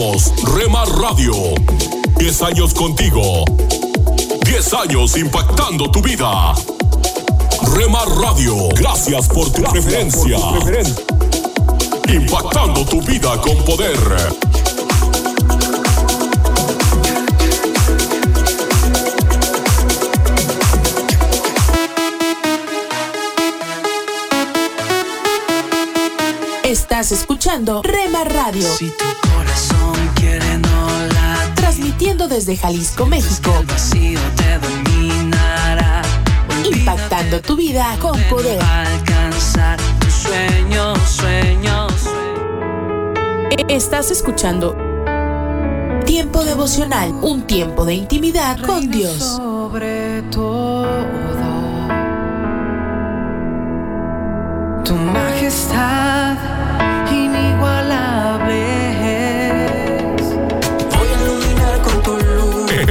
Somos Remar Radio. 10 años contigo. 10 años impactando tu vida. Remar Radio, gracias por tu preferencia. Impactando tu vida con poder. Estás escuchando Rema Radio. Si tu corazón quiere no la Transmitiendo desde Jalisco, México. el vacío te dominará. Impactando tu vida con poder. Alcanzar tus sueños, sueños. Estás escuchando Tiempo devocional, un tiempo de intimidad con Dios. Sobre todo, tu majestad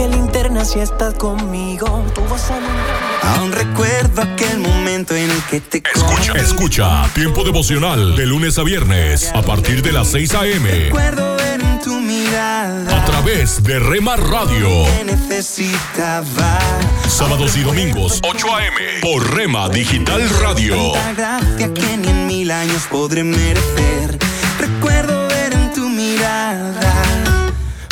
Que linterna si estás conmigo, tú vas a. Aún recuerdo aquel momento en el que te Escucha, escucha. Tiempo devocional de lunes a viernes a partir de las 6 a.m. Recuerdo ver en tu mirada A través de Rema Radio. que necesitaba. Sábados y domingos, 8 a.m. Por Rema Digital Radio. Tanta gracia que ni en mil años podré merecer. Recuerdo ver en tu mirada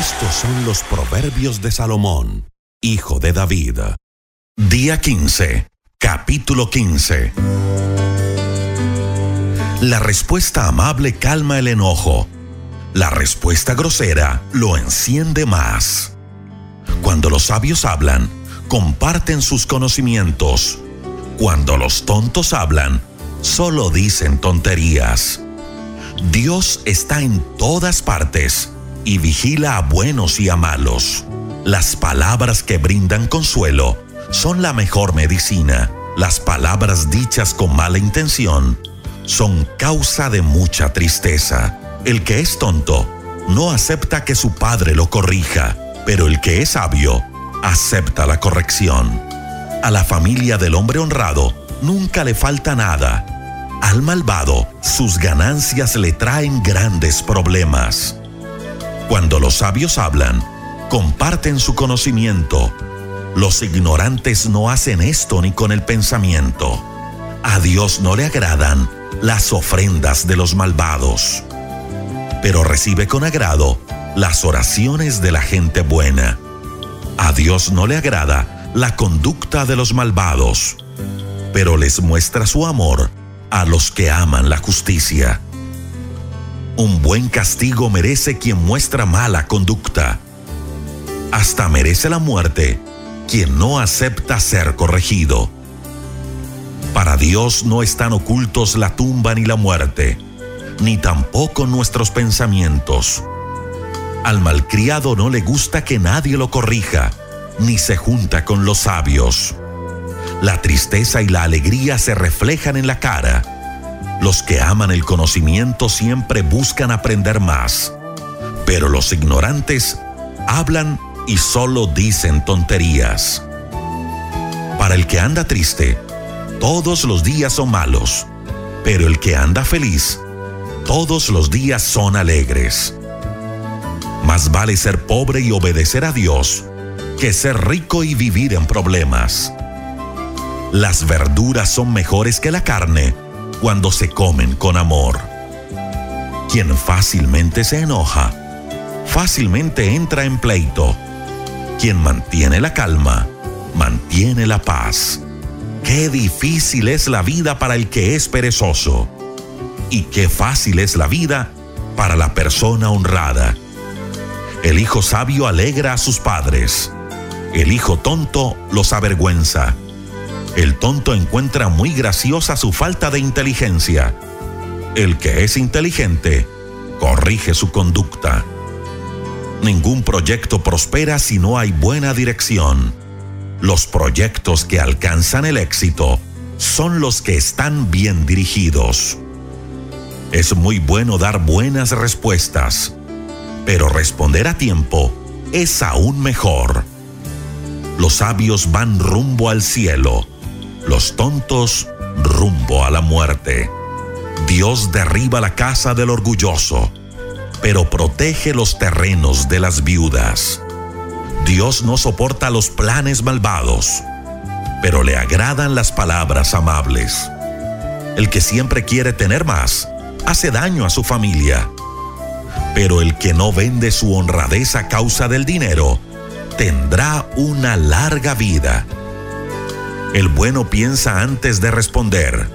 Estos son los proverbios de Salomón, hijo de David. Día 15, capítulo 15. La respuesta amable calma el enojo. La respuesta grosera lo enciende más. Cuando los sabios hablan, comparten sus conocimientos. Cuando los tontos hablan, solo dicen tonterías. Dios está en todas partes y vigila a buenos y a malos. Las palabras que brindan consuelo son la mejor medicina. Las palabras dichas con mala intención son causa de mucha tristeza. El que es tonto no acepta que su padre lo corrija, pero el que es sabio acepta la corrección. A la familia del hombre honrado nunca le falta nada. Al malvado, sus ganancias le traen grandes problemas. Cuando los sabios hablan, comparten su conocimiento. Los ignorantes no hacen esto ni con el pensamiento. A Dios no le agradan las ofrendas de los malvados, pero recibe con agrado las oraciones de la gente buena. A Dios no le agrada la conducta de los malvados, pero les muestra su amor a los que aman la justicia. Un buen castigo merece quien muestra mala conducta. Hasta merece la muerte quien no acepta ser corregido. Para Dios no están ocultos la tumba ni la muerte, ni tampoco nuestros pensamientos. Al malcriado no le gusta que nadie lo corrija, ni se junta con los sabios. La tristeza y la alegría se reflejan en la cara. Los que aman el conocimiento siempre buscan aprender más, pero los ignorantes hablan y solo dicen tonterías. Para el que anda triste, todos los días son malos, pero el que anda feliz, todos los días son alegres. Más vale ser pobre y obedecer a Dios que ser rico y vivir en problemas. Las verduras son mejores que la carne cuando se comen con amor. Quien fácilmente se enoja, fácilmente entra en pleito. Quien mantiene la calma, mantiene la paz. Qué difícil es la vida para el que es perezoso. Y qué fácil es la vida para la persona honrada. El hijo sabio alegra a sus padres. El hijo tonto los avergüenza. El tonto encuentra muy graciosa su falta de inteligencia. El que es inteligente corrige su conducta. Ningún proyecto prospera si no hay buena dirección. Los proyectos que alcanzan el éxito son los que están bien dirigidos. Es muy bueno dar buenas respuestas, pero responder a tiempo es aún mejor. Los sabios van rumbo al cielo los tontos rumbo a la muerte. Dios derriba la casa del orgulloso, pero protege los terrenos de las viudas. Dios no soporta los planes malvados, pero le agradan las palabras amables. El que siempre quiere tener más, hace daño a su familia. Pero el que no vende su honradez a causa del dinero, tendrá una larga vida el bueno piensa antes de responder.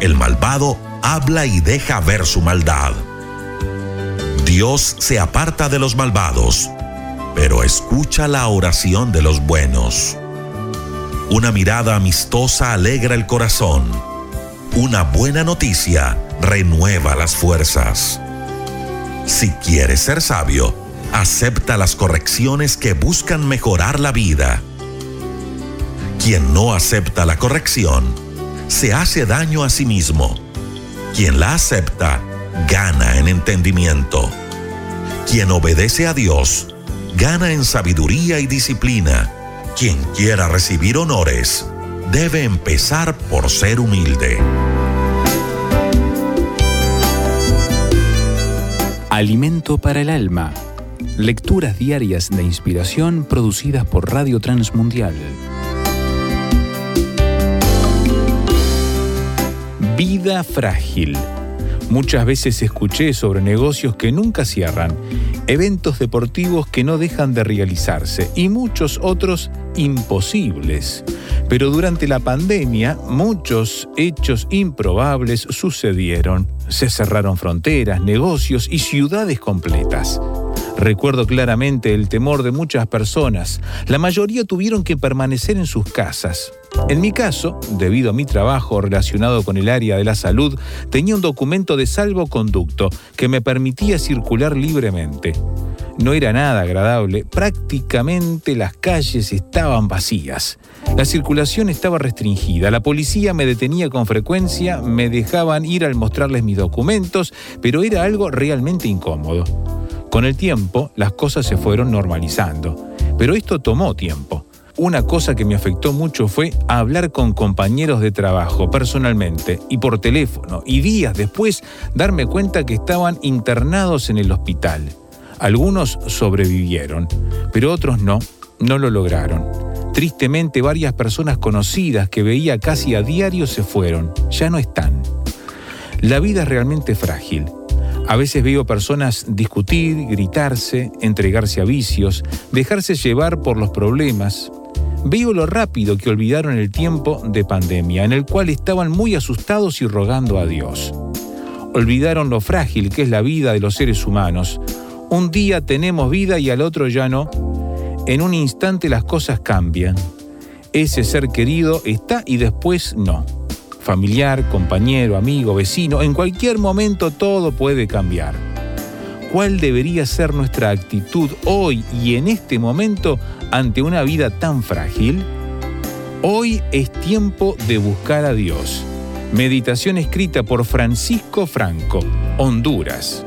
El malvado habla y deja ver su maldad. Dios se aparta de los malvados, pero escucha la oración de los buenos. Una mirada amistosa alegra el corazón. Una buena noticia renueva las fuerzas. Si quieres ser sabio, acepta las correcciones que buscan mejorar la vida quien no acepta la corrección, se hace daño a sí mismo. Quien la acepta, gana en entendimiento. Quien obedece a Dios, gana en sabiduría y disciplina. Quien quiera recibir honores, debe empezar por ser humilde. Alimento para el alma. Lecturas diarias de inspiración producidas por Radio Transmundial. Vida frágil. Muchas veces escuché sobre negocios que nunca cierran, eventos deportivos que no dejan de realizarse y muchos otros imposibles. Pero durante la pandemia muchos hechos improbables sucedieron. Se cerraron fronteras, negocios y ciudades completas. Recuerdo claramente el temor de muchas personas. La mayoría tuvieron que permanecer en sus casas. En mi caso, debido a mi trabajo relacionado con el área de la salud, tenía un documento de salvoconducto que me permitía circular libremente. No era nada agradable, prácticamente las calles estaban vacías. La circulación estaba restringida, la policía me detenía con frecuencia, me dejaban ir al mostrarles mis documentos, pero era algo realmente incómodo. Con el tiempo, las cosas se fueron normalizando, pero esto tomó tiempo. Una cosa que me afectó mucho fue hablar con compañeros de trabajo personalmente y por teléfono y días después darme cuenta que estaban internados en el hospital. Algunos sobrevivieron, pero otros no, no lo lograron. Tristemente varias personas conocidas que veía casi a diario se fueron, ya no están. La vida es realmente frágil a veces veo personas discutir, gritarse, entregarse a vicios, dejarse llevar por los problemas. Veo lo rápido que olvidaron el tiempo de pandemia, en el cual estaban muy asustados y rogando a Dios. Olvidaron lo frágil que es la vida de los seres humanos. Un día tenemos vida y al otro ya no. En un instante las cosas cambian. Ese ser querido está y después no familiar, compañero, amigo, vecino, en cualquier momento todo puede cambiar. ¿Cuál debería ser nuestra actitud hoy y en este momento ante una vida tan frágil? Hoy es tiempo de buscar a Dios. Meditación escrita por Francisco Franco, Honduras.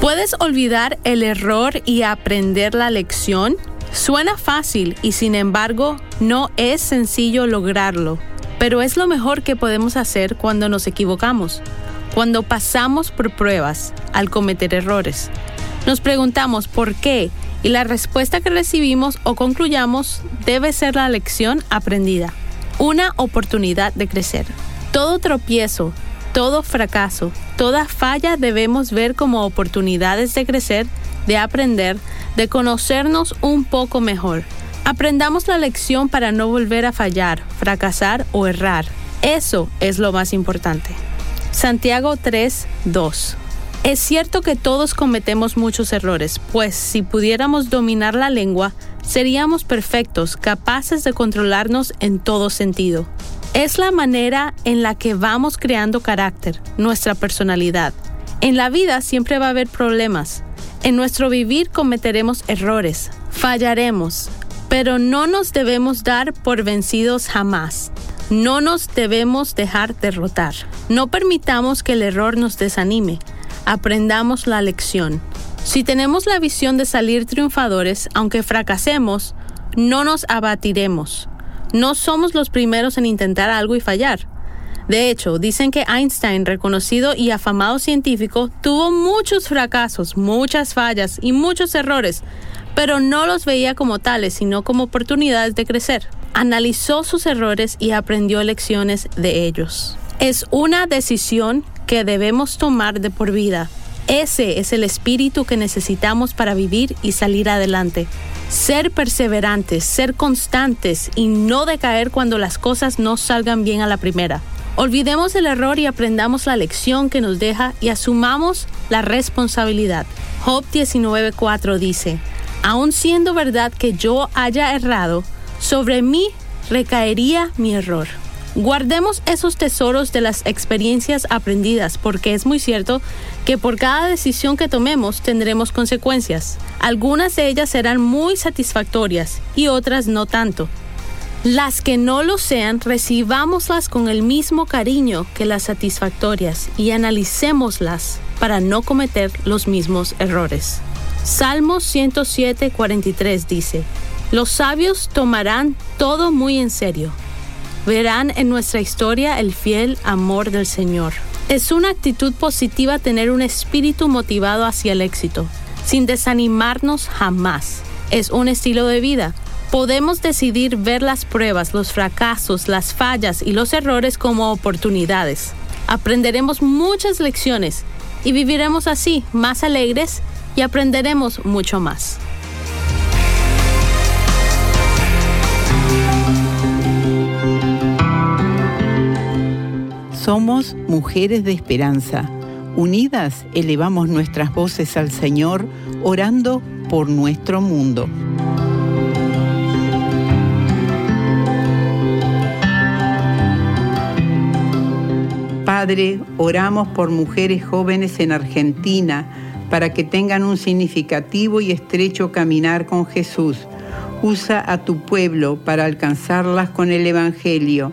¿Puedes olvidar el error y aprender la lección? Suena fácil y sin embargo no es sencillo lograrlo, pero es lo mejor que podemos hacer cuando nos equivocamos cuando pasamos por pruebas al cometer errores. Nos preguntamos por qué y la respuesta que recibimos o concluyamos debe ser la lección aprendida, una oportunidad de crecer. Todo tropiezo, todo fracaso, toda falla debemos ver como oportunidades de crecer, de aprender, de conocernos un poco mejor. Aprendamos la lección para no volver a fallar, fracasar o errar. Eso es lo más importante. Santiago 3, 2. Es cierto que todos cometemos muchos errores, pues si pudiéramos dominar la lengua, seríamos perfectos, capaces de controlarnos en todo sentido. Es la manera en la que vamos creando carácter, nuestra personalidad. En la vida siempre va a haber problemas. En nuestro vivir cometeremos errores, fallaremos, pero no nos debemos dar por vencidos jamás. No nos debemos dejar derrotar. No permitamos que el error nos desanime. Aprendamos la lección. Si tenemos la visión de salir triunfadores, aunque fracasemos, no nos abatiremos. No somos los primeros en intentar algo y fallar. De hecho, dicen que Einstein, reconocido y afamado científico, tuvo muchos fracasos, muchas fallas y muchos errores, pero no los veía como tales, sino como oportunidades de crecer analizó sus errores y aprendió lecciones de ellos. Es una decisión que debemos tomar de por vida. Ese es el espíritu que necesitamos para vivir y salir adelante. Ser perseverantes, ser constantes y no decaer cuando las cosas no salgan bien a la primera. Olvidemos el error y aprendamos la lección que nos deja y asumamos la responsabilidad. Job 19:4 dice, Aun siendo verdad que yo haya errado, sobre mí recaería mi error. Guardemos esos tesoros de las experiencias aprendidas porque es muy cierto que por cada decisión que tomemos tendremos consecuencias. Algunas de ellas serán muy satisfactorias y otras no tanto. Las que no lo sean, recibámoslas con el mismo cariño que las satisfactorias y analicémoslas para no cometer los mismos errores. Salmos 107, 43 dice, los sabios tomarán todo muy en serio. Verán en nuestra historia el fiel amor del Señor. Es una actitud positiva tener un espíritu motivado hacia el éxito, sin desanimarnos jamás. Es un estilo de vida. Podemos decidir ver las pruebas, los fracasos, las fallas y los errores como oportunidades. Aprenderemos muchas lecciones y viviremos así, más alegres y aprenderemos mucho más. Somos mujeres de esperanza. Unidas elevamos nuestras voces al Señor, orando por nuestro mundo. Padre, oramos por mujeres jóvenes en Argentina para que tengan un significativo y estrecho caminar con Jesús. Usa a tu pueblo para alcanzarlas con el Evangelio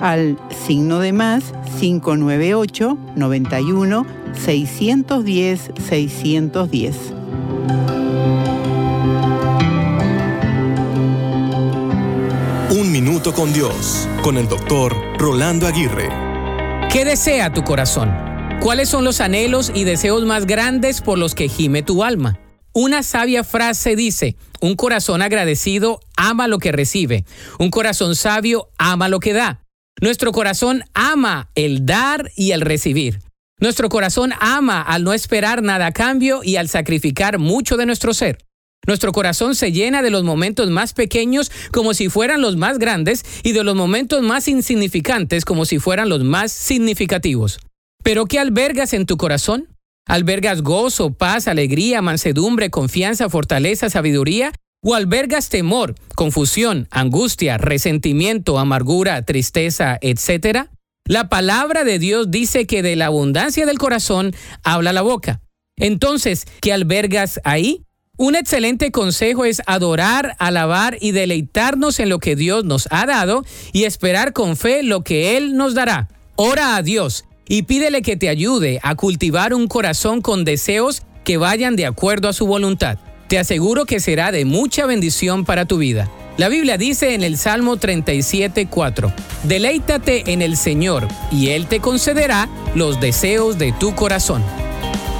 al signo de más 598 91 610 610. Un minuto con Dios, con el doctor Rolando Aguirre. ¿Qué desea tu corazón? ¿Cuáles son los anhelos y deseos más grandes por los que gime tu alma? Una sabia frase dice, un corazón agradecido ama lo que recibe. Un corazón sabio ama lo que da. Nuestro corazón ama el dar y el recibir. Nuestro corazón ama al no esperar nada a cambio y al sacrificar mucho de nuestro ser. Nuestro corazón se llena de los momentos más pequeños como si fueran los más grandes y de los momentos más insignificantes como si fueran los más significativos. ¿Pero qué albergas en tu corazón? ¿Albergas gozo, paz, alegría, mansedumbre, confianza, fortaleza, sabiduría? ¿O albergas temor, confusión, angustia, resentimiento, amargura, tristeza, etcétera? La palabra de Dios dice que de la abundancia del corazón habla la boca. Entonces, ¿qué albergas ahí? Un excelente consejo es adorar, alabar y deleitarnos en lo que Dios nos ha dado y esperar con fe lo que Él nos dará. Ora a Dios y pídele que te ayude a cultivar un corazón con deseos que vayan de acuerdo a su voluntad. Te aseguro que será de mucha bendición para tu vida. La Biblia dice en el Salmo 37:4, Deleítate en el Señor y Él te concederá los deseos de tu corazón.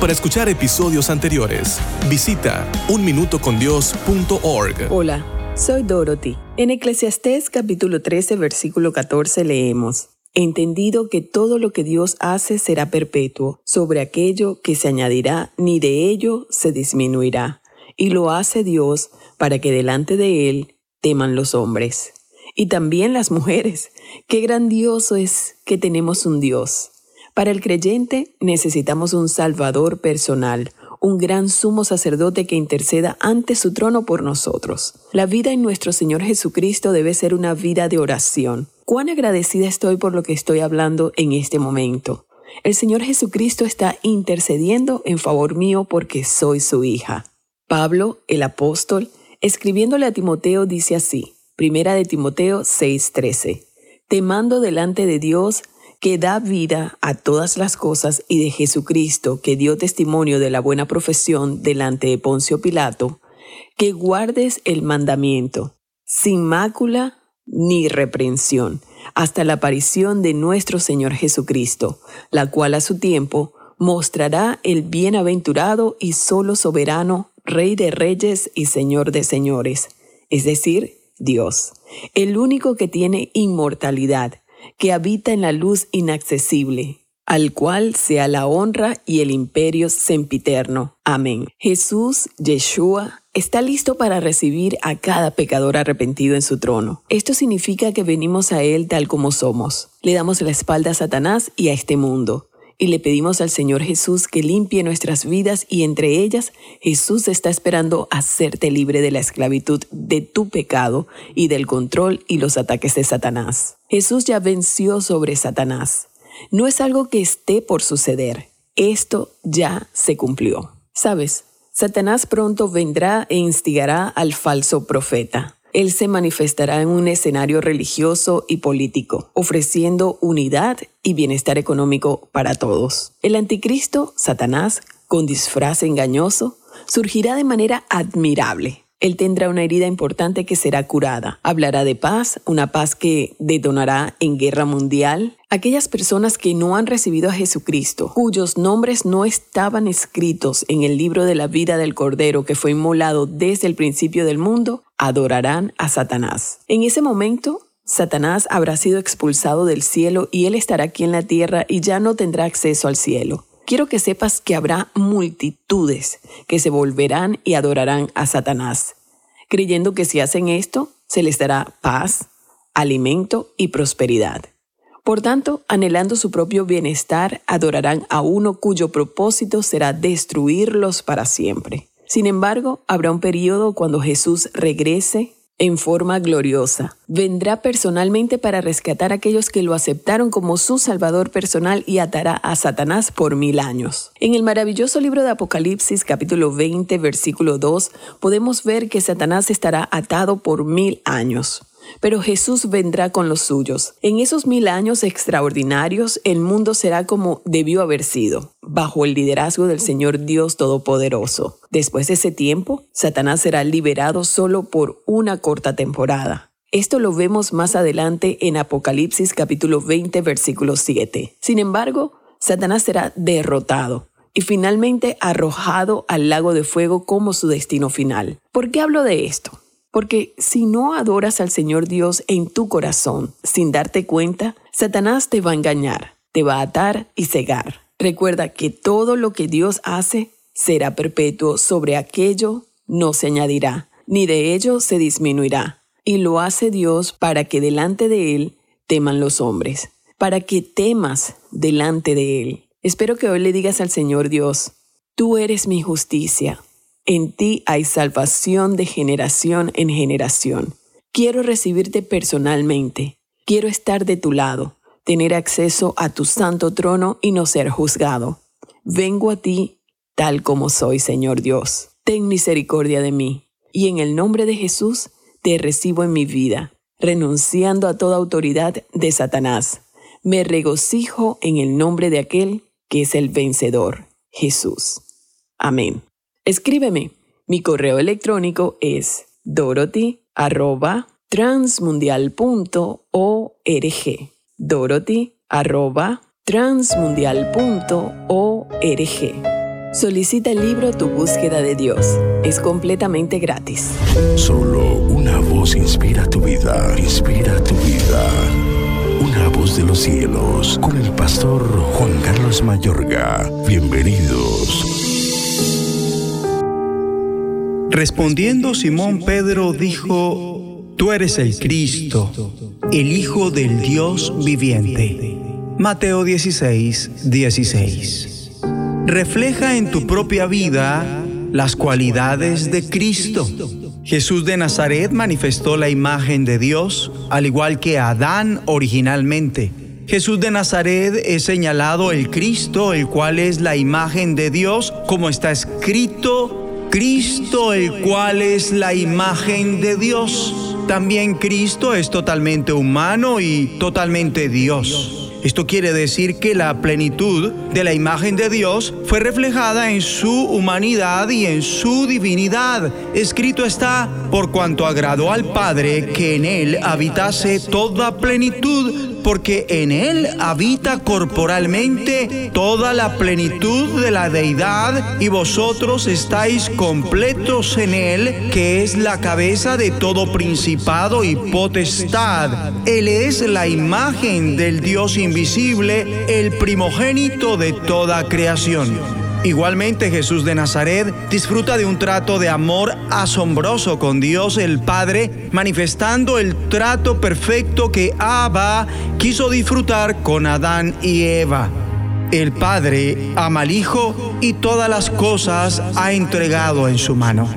Para escuchar episodios anteriores, visita unminutocondios.org. Hola, soy Dorothy. En Eclesiastés capítulo 13, versículo 14 leemos, Entendido que todo lo que Dios hace será perpetuo, sobre aquello que se añadirá, ni de ello se disminuirá. Y lo hace Dios para que delante de Él teman los hombres. Y también las mujeres. Qué grandioso es que tenemos un Dios para el creyente necesitamos un Salvador personal, un gran sumo sacerdote que interceda ante su trono por nosotros. La vida en nuestro Señor Jesucristo debe ser una vida de oración. Cuán agradecida estoy por lo que estoy hablando en este momento. El Señor Jesucristo está intercediendo en favor mío porque soy su hija. Pablo, el apóstol, escribiéndole a Timoteo, dice así, Primera de Timoteo 6:13, Te mando delante de Dios, que da vida a todas las cosas y de Jesucristo, que dio testimonio de la buena profesión delante de Poncio Pilato, que guardes el mandamiento, sin mácula ni reprensión, hasta la aparición de nuestro Señor Jesucristo, la cual a su tiempo mostrará el bienaventurado y solo soberano, Rey de reyes y Señor de señores, es decir, Dios, el único que tiene inmortalidad que habita en la luz inaccesible, al cual sea la honra y el imperio sempiterno. Amén. Jesús, Yeshua, está listo para recibir a cada pecador arrepentido en su trono. Esto significa que venimos a Él tal como somos. Le damos la espalda a Satanás y a este mundo y le pedimos al Señor Jesús que limpie nuestras vidas y entre ellas Jesús está esperando hacerte libre de la esclavitud de tu pecado y del control y los ataques de Satanás. Jesús ya venció sobre Satanás. No es algo que esté por suceder. Esto ya se cumplió. Sabes, Satanás pronto vendrá e instigará al falso profeta. Él se manifestará en un escenario religioso y político, ofreciendo unidad y bienestar económico para todos. El anticristo, Satanás, con disfraz engañoso, surgirá de manera admirable. Él tendrá una herida importante que será curada. Hablará de paz, una paz que detonará en guerra mundial. Aquellas personas que no han recibido a Jesucristo, cuyos nombres no estaban escritos en el libro de la vida del Cordero que fue inmolado desde el principio del mundo, adorarán a Satanás. En ese momento, Satanás habrá sido expulsado del cielo y él estará aquí en la tierra y ya no tendrá acceso al cielo quiero que sepas que habrá multitudes que se volverán y adorarán a Satanás, creyendo que si hacen esto, se les dará paz, alimento y prosperidad. Por tanto, anhelando su propio bienestar, adorarán a uno cuyo propósito será destruirlos para siempre. Sin embargo, habrá un periodo cuando Jesús regrese en forma gloriosa. Vendrá personalmente para rescatar a aquellos que lo aceptaron como su Salvador personal y atará a Satanás por mil años. En el maravilloso libro de Apocalipsis capítulo 20 versículo 2 podemos ver que Satanás estará atado por mil años pero Jesús vendrá con los suyos. En esos mil años extraordinarios, el mundo será como debió haber sido, bajo el liderazgo del Señor Dios Todopoderoso. Después de ese tiempo, Satanás será liberado solo por una corta temporada. Esto lo vemos más adelante en Apocalipsis capítulo 20 versículo 7. Sin embargo, Satanás será derrotado y finalmente arrojado al lago de fuego como su destino final. ¿Por qué hablo de esto? Porque si no adoras al Señor Dios en tu corazón sin darte cuenta, Satanás te va a engañar, te va a atar y cegar. Recuerda que todo lo que Dios hace será perpetuo, sobre aquello no se añadirá, ni de ello se disminuirá. Y lo hace Dios para que delante de Él teman los hombres, para que temas delante de Él. Espero que hoy le digas al Señor Dios, tú eres mi justicia, en ti hay salvación de generación en generación. Quiero recibirte personalmente, quiero estar de tu lado, tener acceso a tu santo trono y no ser juzgado. Vengo a ti tal como soy, Señor Dios. Ten misericordia de mí, y en el nombre de Jesús te recibo en mi vida, renunciando a toda autoridad de Satanás. Me regocijo en el nombre de aquel que es el vencedor, Jesús. Amén. Escríbeme. Mi correo electrónico es dorothy@transmundial.org. dorothy@transmundial.org. Solicita el libro Tu búsqueda de Dios. Es completamente gratis. Solo una voz inspira tu vida, inspira tu vida. Una voz de los cielos, con el pastor Juan Carlos Mayorga. Bienvenidos. Respondiendo Simón Pedro dijo, Tú eres el Cristo, el Hijo del Dios viviente. Mateo 16, 16 refleja en tu propia vida las cualidades de Cristo. Jesús de Nazaret manifestó la imagen de Dios, al igual que Adán originalmente. Jesús de Nazaret es señalado el Cristo, el cual es la imagen de Dios, como está escrito, Cristo, el cual es la imagen de Dios. También Cristo es totalmente humano y totalmente Dios. Esto quiere decir que la plenitud de la imagen de Dios fue reflejada en su humanidad y en su divinidad. Escrito está, por cuanto agradó al Padre que en él habitase toda plenitud porque en Él habita corporalmente toda la plenitud de la deidad y vosotros estáis completos en Él, que es la cabeza de todo principado y potestad. Él es la imagen del Dios invisible, el primogénito de toda creación. Igualmente Jesús de Nazaret disfruta de un trato de amor asombroso con Dios el Padre, manifestando el trato perfecto que Abba quiso disfrutar con Adán y Eva. El Padre ama al Hijo y todas las cosas ha entregado en su mano.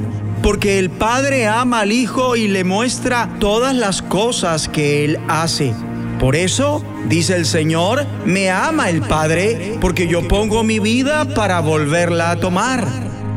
Porque el Padre ama al Hijo y le muestra todas las cosas que Él hace. Por eso, dice el Señor, me ama el Padre, porque yo pongo mi vida para volverla a tomar.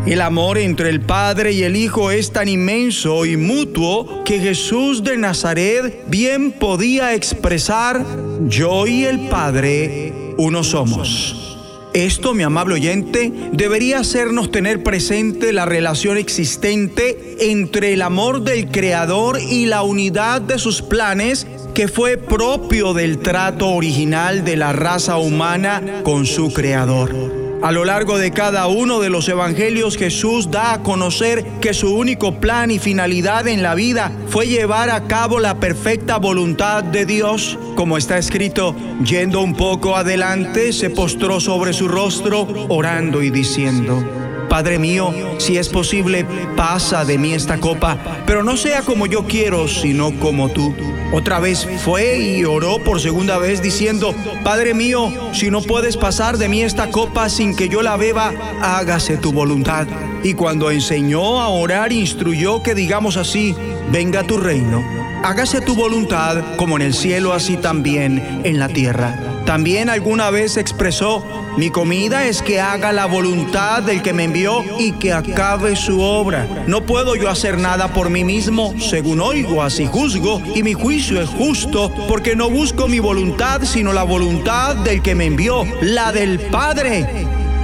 El amor entre el Padre y el Hijo es tan inmenso y mutuo que Jesús de Nazaret bien podía expresar, yo y el Padre uno somos. Esto, mi amable oyente, debería hacernos tener presente la relación existente entre el amor del Creador y la unidad de sus planes que fue propio del trato original de la raza humana con su Creador. A lo largo de cada uno de los evangelios Jesús da a conocer que su único plan y finalidad en la vida fue llevar a cabo la perfecta voluntad de Dios. Como está escrito, yendo un poco adelante, se postró sobre su rostro, orando y diciendo, Padre mío, si es posible, pasa de mí esta copa, pero no sea como yo quiero, sino como tú. Otra vez fue y oró por segunda vez diciendo, Padre mío, si no puedes pasar de mí esta copa sin que yo la beba, hágase tu voluntad. Y cuando enseñó a orar, instruyó que digamos así, venga tu reino, hágase tu voluntad como en el cielo, así también en la tierra. También alguna vez expresó, mi comida es que haga la voluntad del que me envió y que acabe su obra. No puedo yo hacer nada por mí mismo, según oigo, así juzgo, y mi juicio es justo, porque no busco mi voluntad, sino la voluntad del que me envió, la del Padre.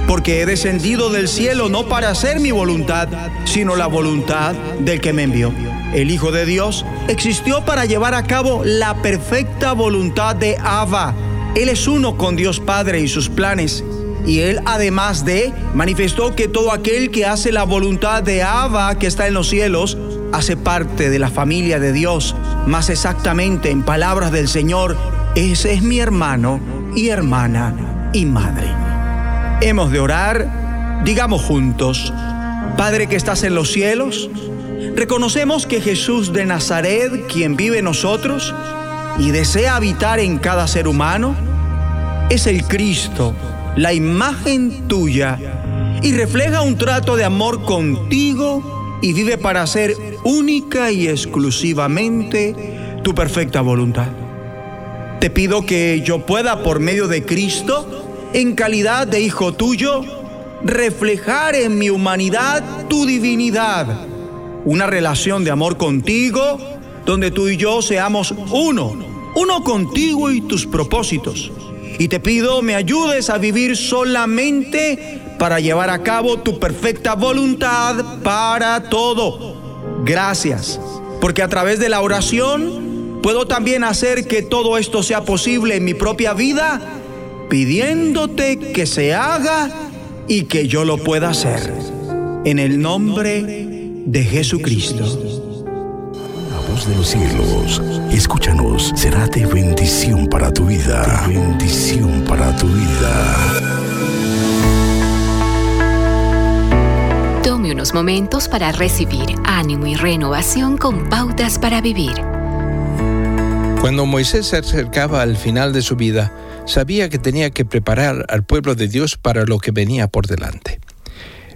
Porque he descendido del cielo no para hacer mi voluntad, sino la voluntad del que me envió. El Hijo de Dios existió para llevar a cabo la perfecta voluntad de Abba él es uno con Dios Padre y sus planes. Y Él además de manifestó que todo aquel que hace la voluntad de Abba que está en los cielos, hace parte de la familia de Dios, más exactamente en palabras del Señor, ese es mi hermano y hermana y madre. Hemos de orar, digamos juntos, Padre que estás en los cielos, reconocemos que Jesús de Nazaret, quien vive en nosotros y desea habitar en cada ser humano, es el Cristo, la imagen tuya, y refleja un trato de amor contigo y vive para ser única y exclusivamente tu perfecta voluntad. Te pido que yo pueda, por medio de Cristo, en calidad de hijo tuyo, reflejar en mi humanidad tu divinidad. Una relación de amor contigo, donde tú y yo seamos uno, uno contigo y tus propósitos. Y te pido me ayudes a vivir solamente para llevar a cabo tu perfecta voluntad para todo. Gracias, porque a través de la oración puedo también hacer que todo esto sea posible en mi propia vida, pidiéndote que se haga y que yo lo pueda hacer. En el nombre de Jesucristo. De los cielos, escúchanos, será de bendición para tu vida. De bendición para tu vida. Tome unos momentos para recibir ánimo y renovación con pautas para vivir. Cuando Moisés se acercaba al final de su vida, sabía que tenía que preparar al pueblo de Dios para lo que venía por delante.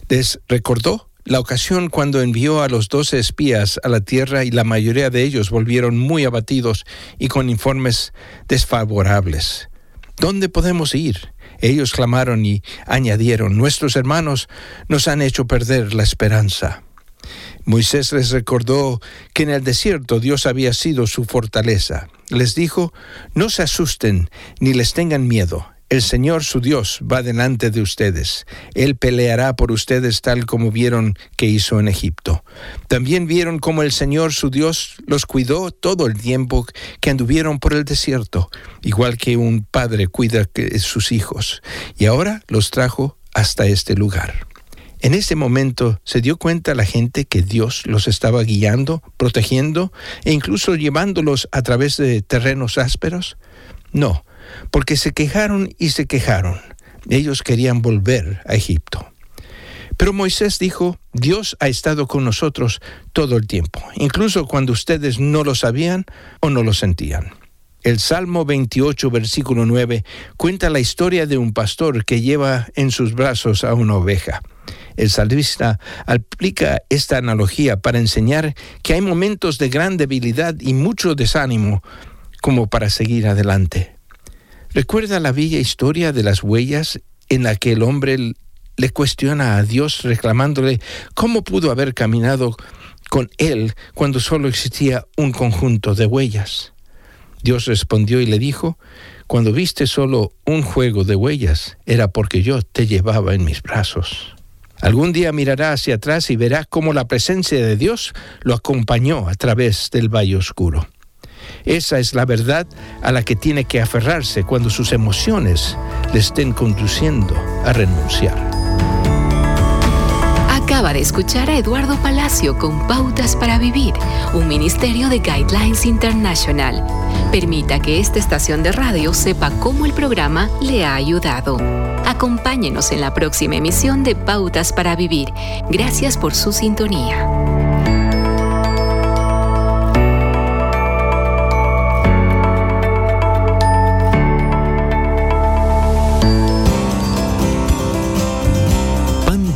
Les recordó la ocasión cuando envió a los doce espías a la tierra y la mayoría de ellos volvieron muy abatidos y con informes desfavorables. ¿Dónde podemos ir? Ellos clamaron y añadieron, nuestros hermanos nos han hecho perder la esperanza. Moisés les recordó que en el desierto Dios había sido su fortaleza. Les dijo, no se asusten ni les tengan miedo. El Señor su Dios va delante de ustedes. Él peleará por ustedes tal como vieron que hizo en Egipto. También vieron cómo el Señor su Dios los cuidó todo el tiempo que anduvieron por el desierto, igual que un padre cuida de sus hijos. Y ahora los trajo hasta este lugar. En ese momento se dio cuenta la gente que Dios los estaba guiando, protegiendo e incluso llevándolos a través de terrenos ásperos. No, porque se quejaron y se quejaron. Ellos querían volver a Egipto. Pero Moisés dijo, Dios ha estado con nosotros todo el tiempo, incluso cuando ustedes no lo sabían o no lo sentían. El Salmo 28, versículo 9, cuenta la historia de un pastor que lleva en sus brazos a una oveja. El salmista aplica esta analogía para enseñar que hay momentos de gran debilidad y mucho desánimo como para seguir adelante. Recuerda la bella historia de las huellas en la que el hombre le cuestiona a Dios reclamándole cómo pudo haber caminado con él cuando solo existía un conjunto de huellas. Dios respondió y le dijo, cuando viste solo un juego de huellas, era porque yo te llevaba en mis brazos. Algún día mirará hacia atrás y verá cómo la presencia de Dios lo acompañó a través del valle oscuro. Esa es la verdad a la que tiene que aferrarse cuando sus emociones le estén conduciendo a renunciar. Acaba de escuchar a Eduardo Palacio con Pautas para Vivir, un ministerio de Guidelines International. Permita que esta estación de radio sepa cómo el programa le ha ayudado. Acompáñenos en la próxima emisión de Pautas para Vivir. Gracias por su sintonía.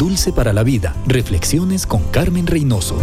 Dulce para la Vida. Reflexiones con Carmen Reynoso.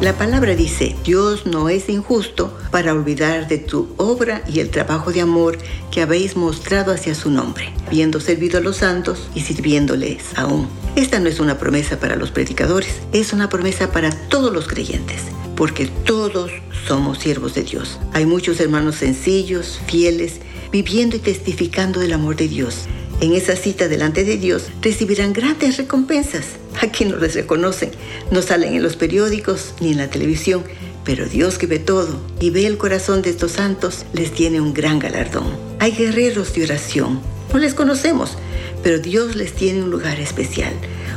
La palabra dice, Dios no es injusto para olvidar de tu obra y el trabajo de amor que habéis mostrado hacia su nombre, habiendo servido a los santos y sirviéndoles aún. Esta no es una promesa para los predicadores, es una promesa para todos los creyentes, porque todos somos siervos de Dios. Hay muchos hermanos sencillos, fieles, viviendo y testificando del amor de Dios. En esa cita delante de Dios recibirán grandes recompensas. Aquí no les reconocen, no salen en los periódicos ni en la televisión, pero Dios que ve todo y ve el corazón de estos santos les tiene un gran galardón. Hay guerreros de oración, no les conocemos, pero Dios les tiene un lugar especial,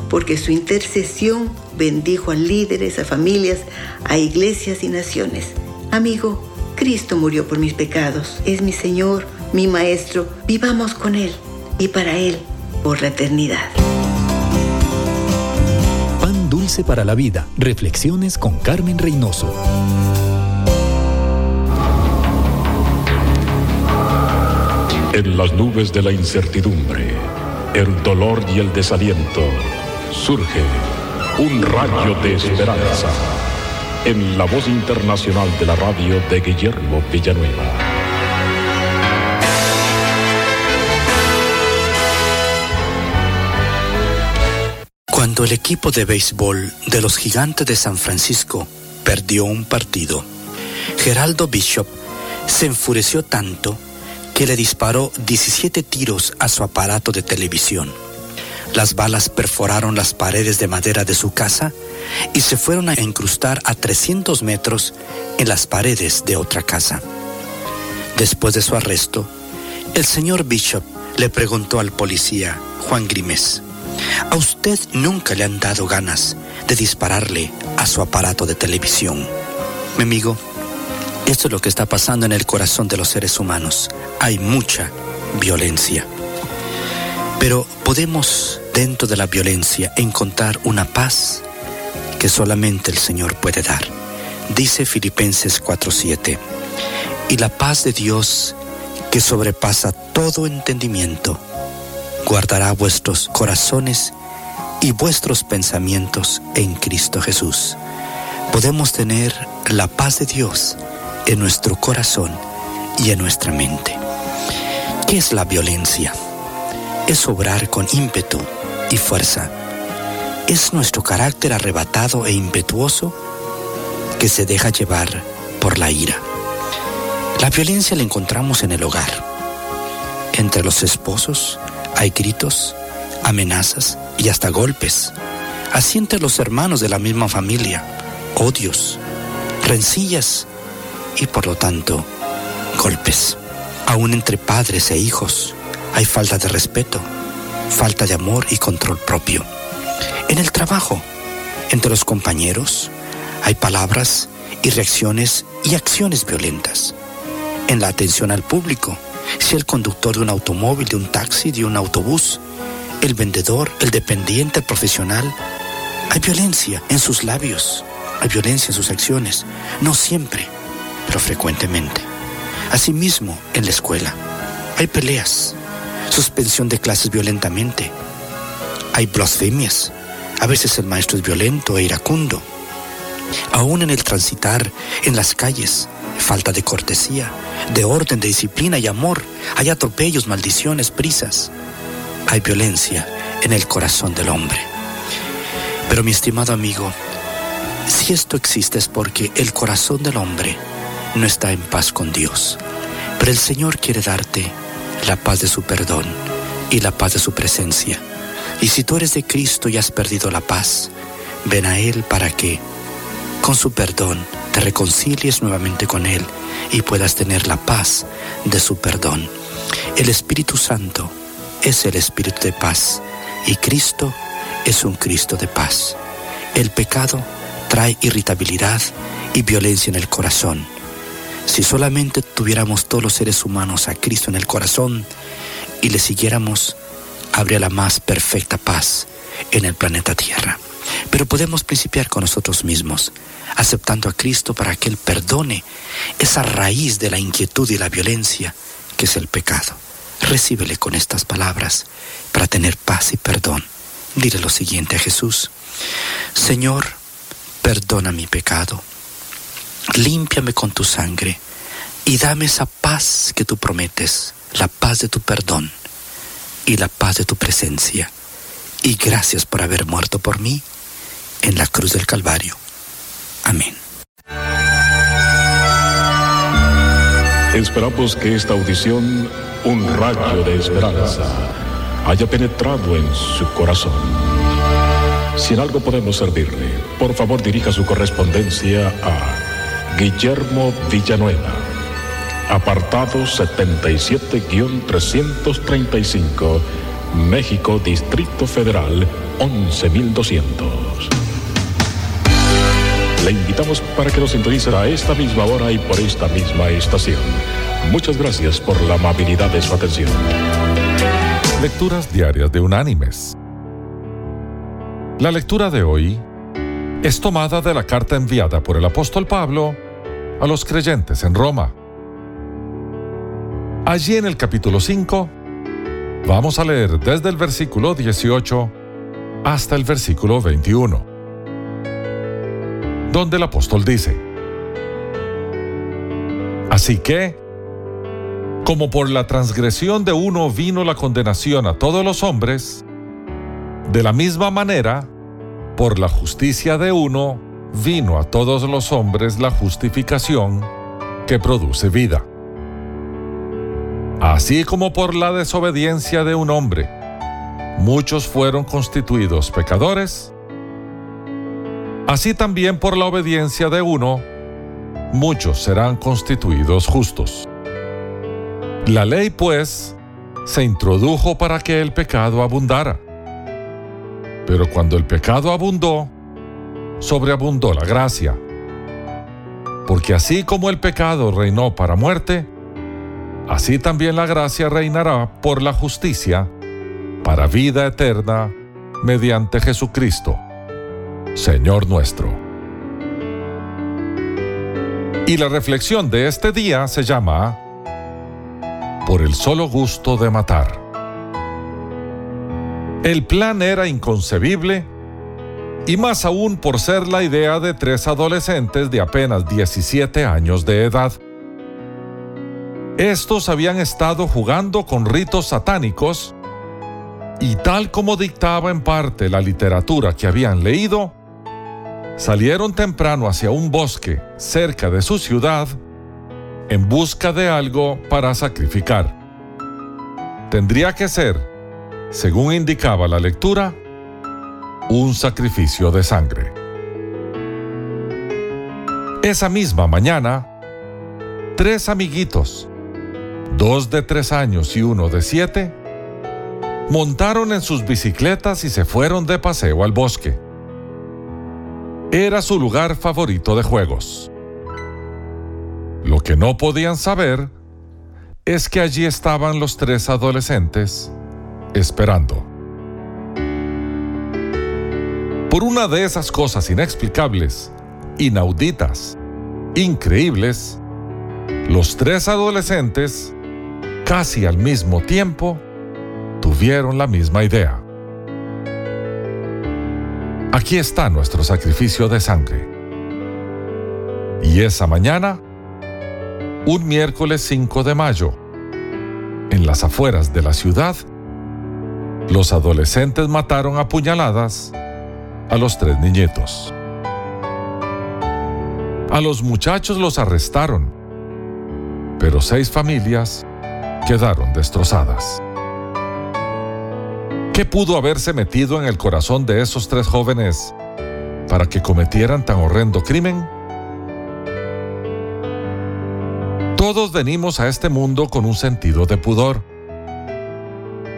porque su intercesión bendijo a líderes, a familias, a iglesias y naciones. Amigo, Cristo murió por mis pecados. Es mi Señor, mi Maestro. Vivamos con Él y para Él por la eternidad. Pan dulce para la vida. Reflexiones con Carmen Reynoso. En las nubes de la incertidumbre, el dolor y el desaliento, surge un rayo de esperanza en la voz internacional de la radio de Guillermo Villanueva. Cuando el equipo de béisbol de los Gigantes de San Francisco perdió un partido, Geraldo Bishop se enfureció tanto que le disparó 17 tiros a su aparato de televisión. Las balas perforaron las paredes de madera de su casa y se fueron a incrustar a 300 metros en las paredes de otra casa. Después de su arresto, el señor Bishop le preguntó al policía, Juan Grimes, ¿a usted nunca le han dado ganas de dispararle a su aparato de televisión? Mi amigo, esto es lo que está pasando en el corazón de los seres humanos. Hay mucha violencia. Pero podemos dentro de la violencia encontrar una paz que solamente el Señor puede dar. Dice Filipenses 4:7, y la paz de Dios que sobrepasa todo entendimiento, guardará vuestros corazones y vuestros pensamientos en Cristo Jesús. Podemos tener la paz de Dios en nuestro corazón y en nuestra mente. ¿Qué es la violencia? Es obrar con ímpetu y fuerza. Es nuestro carácter arrebatado e impetuoso que se deja llevar por la ira. La violencia la encontramos en el hogar. Entre los esposos hay gritos, amenazas y hasta golpes. Así entre los hermanos de la misma familia, odios, rencillas y por lo tanto golpes. Aún entre padres e hijos hay falta de respeto, falta de amor y control propio. En el trabajo, entre los compañeros, hay palabras y reacciones y acciones violentas. En la atención al público, si el conductor de un automóvil, de un taxi, de un autobús, el vendedor, el dependiente, el profesional, hay violencia en sus labios, hay violencia en sus acciones, no siempre, pero frecuentemente. Asimismo, en la escuela, hay peleas, suspensión de clases violentamente, hay blasfemias, a veces el maestro es violento e iracundo. Aún en el transitar en las calles, falta de cortesía, de orden, de disciplina y amor, hay atropellos, maldiciones, prisas. Hay violencia en el corazón del hombre. Pero mi estimado amigo, si esto existe es porque el corazón del hombre no está en paz con Dios. Pero el Señor quiere darte la paz de su perdón y la paz de su presencia. Y si tú eres de Cristo y has perdido la paz, ven a Él para que, con su perdón, te reconcilies nuevamente con Él y puedas tener la paz de su perdón. El Espíritu Santo es el Espíritu de paz y Cristo es un Cristo de paz. El pecado trae irritabilidad y violencia en el corazón. Si solamente tuviéramos todos los seres humanos a Cristo en el corazón y le siguiéramos, habría la más perfecta paz en el planeta Tierra. Pero podemos principiar con nosotros mismos, aceptando a Cristo para que Él perdone esa raíz de la inquietud y la violencia que es el pecado. Recíbele con estas palabras para tener paz y perdón. Dile lo siguiente a Jesús. Señor, perdona mi pecado. Límpiame con tu sangre y dame esa paz que tú prometes, la paz de tu perdón y la paz de tu presencia. Y gracias por haber muerto por mí en la cruz del Calvario. Amén. Esperamos que esta audición, un rayo de esperanza, haya penetrado en su corazón. Si en algo podemos servirle, por favor dirija su correspondencia a Guillermo Villanueva, apartado 77-335, México, Distrito Federal, 11200. Le invitamos para que nos sintonice a esta misma hora y por esta misma estación. Muchas gracias por la amabilidad de su atención. Lecturas diarias de Unánimes. La lectura de hoy es tomada de la carta enviada por el apóstol Pablo a los creyentes en Roma. Allí en el capítulo 5 vamos a leer desde el versículo 18 hasta el versículo 21, donde el apóstol dice, Así que, como por la transgresión de uno vino la condenación a todos los hombres, de la misma manera, por la justicia de uno vino a todos los hombres la justificación que produce vida. Así como por la desobediencia de un hombre, muchos fueron constituidos pecadores, así también por la obediencia de uno, muchos serán constituidos justos. La ley, pues, se introdujo para que el pecado abundara. Pero cuando el pecado abundó, sobreabundó la gracia. Porque así como el pecado reinó para muerte, así también la gracia reinará por la justicia para vida eterna mediante Jesucristo, Señor nuestro. Y la reflexión de este día se llama Por el solo gusto de matar. El plan era inconcebible y más aún por ser la idea de tres adolescentes de apenas 17 años de edad. Estos habían estado jugando con ritos satánicos y tal como dictaba en parte la literatura que habían leído, salieron temprano hacia un bosque cerca de su ciudad en busca de algo para sacrificar. Tendría que ser, según indicaba la lectura, un sacrificio de sangre. Esa misma mañana, tres amiguitos, dos de tres años y uno de siete, montaron en sus bicicletas y se fueron de paseo al bosque. Era su lugar favorito de juegos. Lo que no podían saber es que allí estaban los tres adolescentes esperando. Por una de esas cosas inexplicables, inauditas, increíbles, los tres adolescentes, casi al mismo tiempo, tuvieron la misma idea. Aquí está nuestro sacrificio de sangre. Y esa mañana, un miércoles 5 de mayo, en las afueras de la ciudad, los adolescentes mataron a puñaladas a los tres niñitos. A los muchachos los arrestaron, pero seis familias quedaron destrozadas. ¿Qué pudo haberse metido en el corazón de esos tres jóvenes para que cometieran tan horrendo crimen? Todos venimos a este mundo con un sentido de pudor.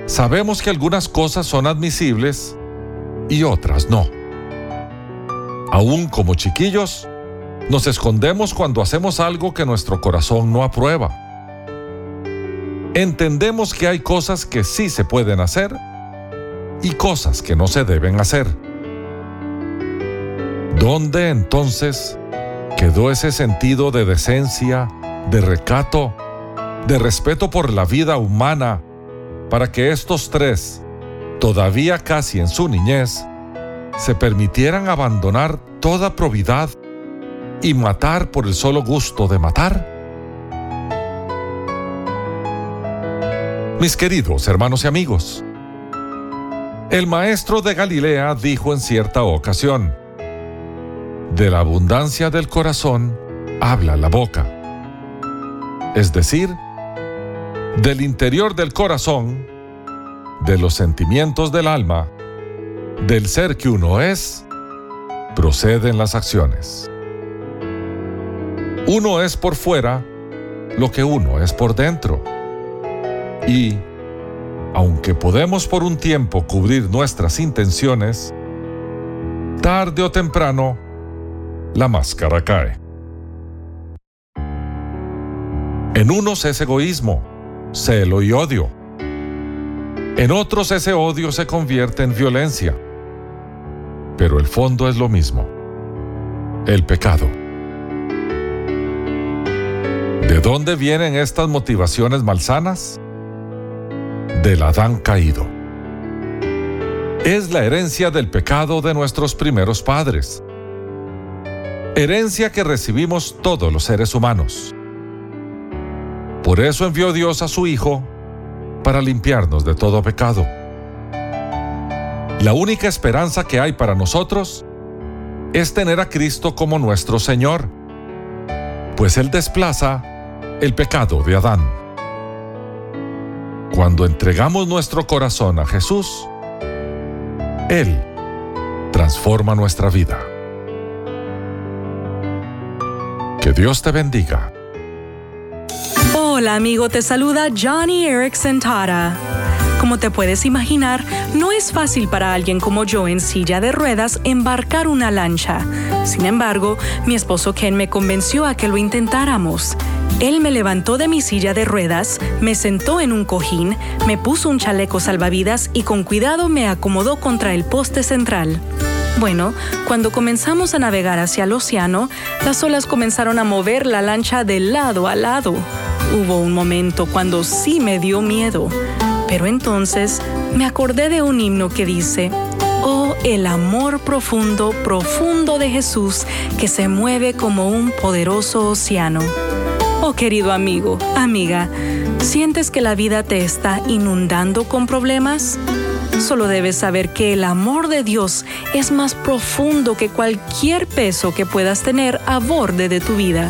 Sabemos que algunas cosas son admisibles y otras no. Aún como chiquillos, nos escondemos cuando hacemos algo que nuestro corazón no aprueba. Entendemos que hay cosas que sí se pueden hacer y cosas que no se deben hacer. ¿Dónde entonces quedó ese sentido de decencia, de recato, de respeto por la vida humana para que estos tres, todavía casi en su niñez, se permitieran abandonar toda probidad y matar por el solo gusto de matar? Mis queridos hermanos y amigos, el maestro de Galilea dijo en cierta ocasión, de la abundancia del corazón habla la boca. Es decir, del interior del corazón, de los sentimientos del alma, del ser que uno es, proceden las acciones. Uno es por fuera lo que uno es por dentro. Y aunque podemos por un tiempo cubrir nuestras intenciones, tarde o temprano la máscara cae. En unos es egoísmo, celo y odio. En otros ese odio se convierte en violencia. Pero el fondo es lo mismo, el pecado. ¿De dónde vienen estas motivaciones malsanas? Del Adán caído. Es la herencia del pecado de nuestros primeros padres. Herencia que recibimos todos los seres humanos. Por eso envió Dios a su Hijo para limpiarnos de todo pecado. La única esperanza que hay para nosotros es tener a Cristo como nuestro Señor, pues Él desplaza el pecado de Adán. Cuando entregamos nuestro corazón a Jesús, Él transforma nuestra vida. Que Dios te bendiga. Hola amigo, te saluda Johnny Erickson Tara. Como te puedes imaginar, no es fácil para alguien como yo en silla de ruedas embarcar una lancha. Sin embargo, mi esposo Ken me convenció a que lo intentáramos. Él me levantó de mi silla de ruedas, me sentó en un cojín, me puso un chaleco salvavidas y con cuidado me acomodó contra el poste central. Bueno, cuando comenzamos a navegar hacia el océano, las olas comenzaron a mover la lancha de lado a lado. Hubo un momento cuando sí me dio miedo, pero entonces me acordé de un himno que dice, Oh, el amor profundo, profundo de Jesús que se mueve como un poderoso océano. Oh, querido amigo, amiga, ¿sientes que la vida te está inundando con problemas? Solo debes saber que el amor de Dios es más profundo que cualquier peso que puedas tener a borde de tu vida.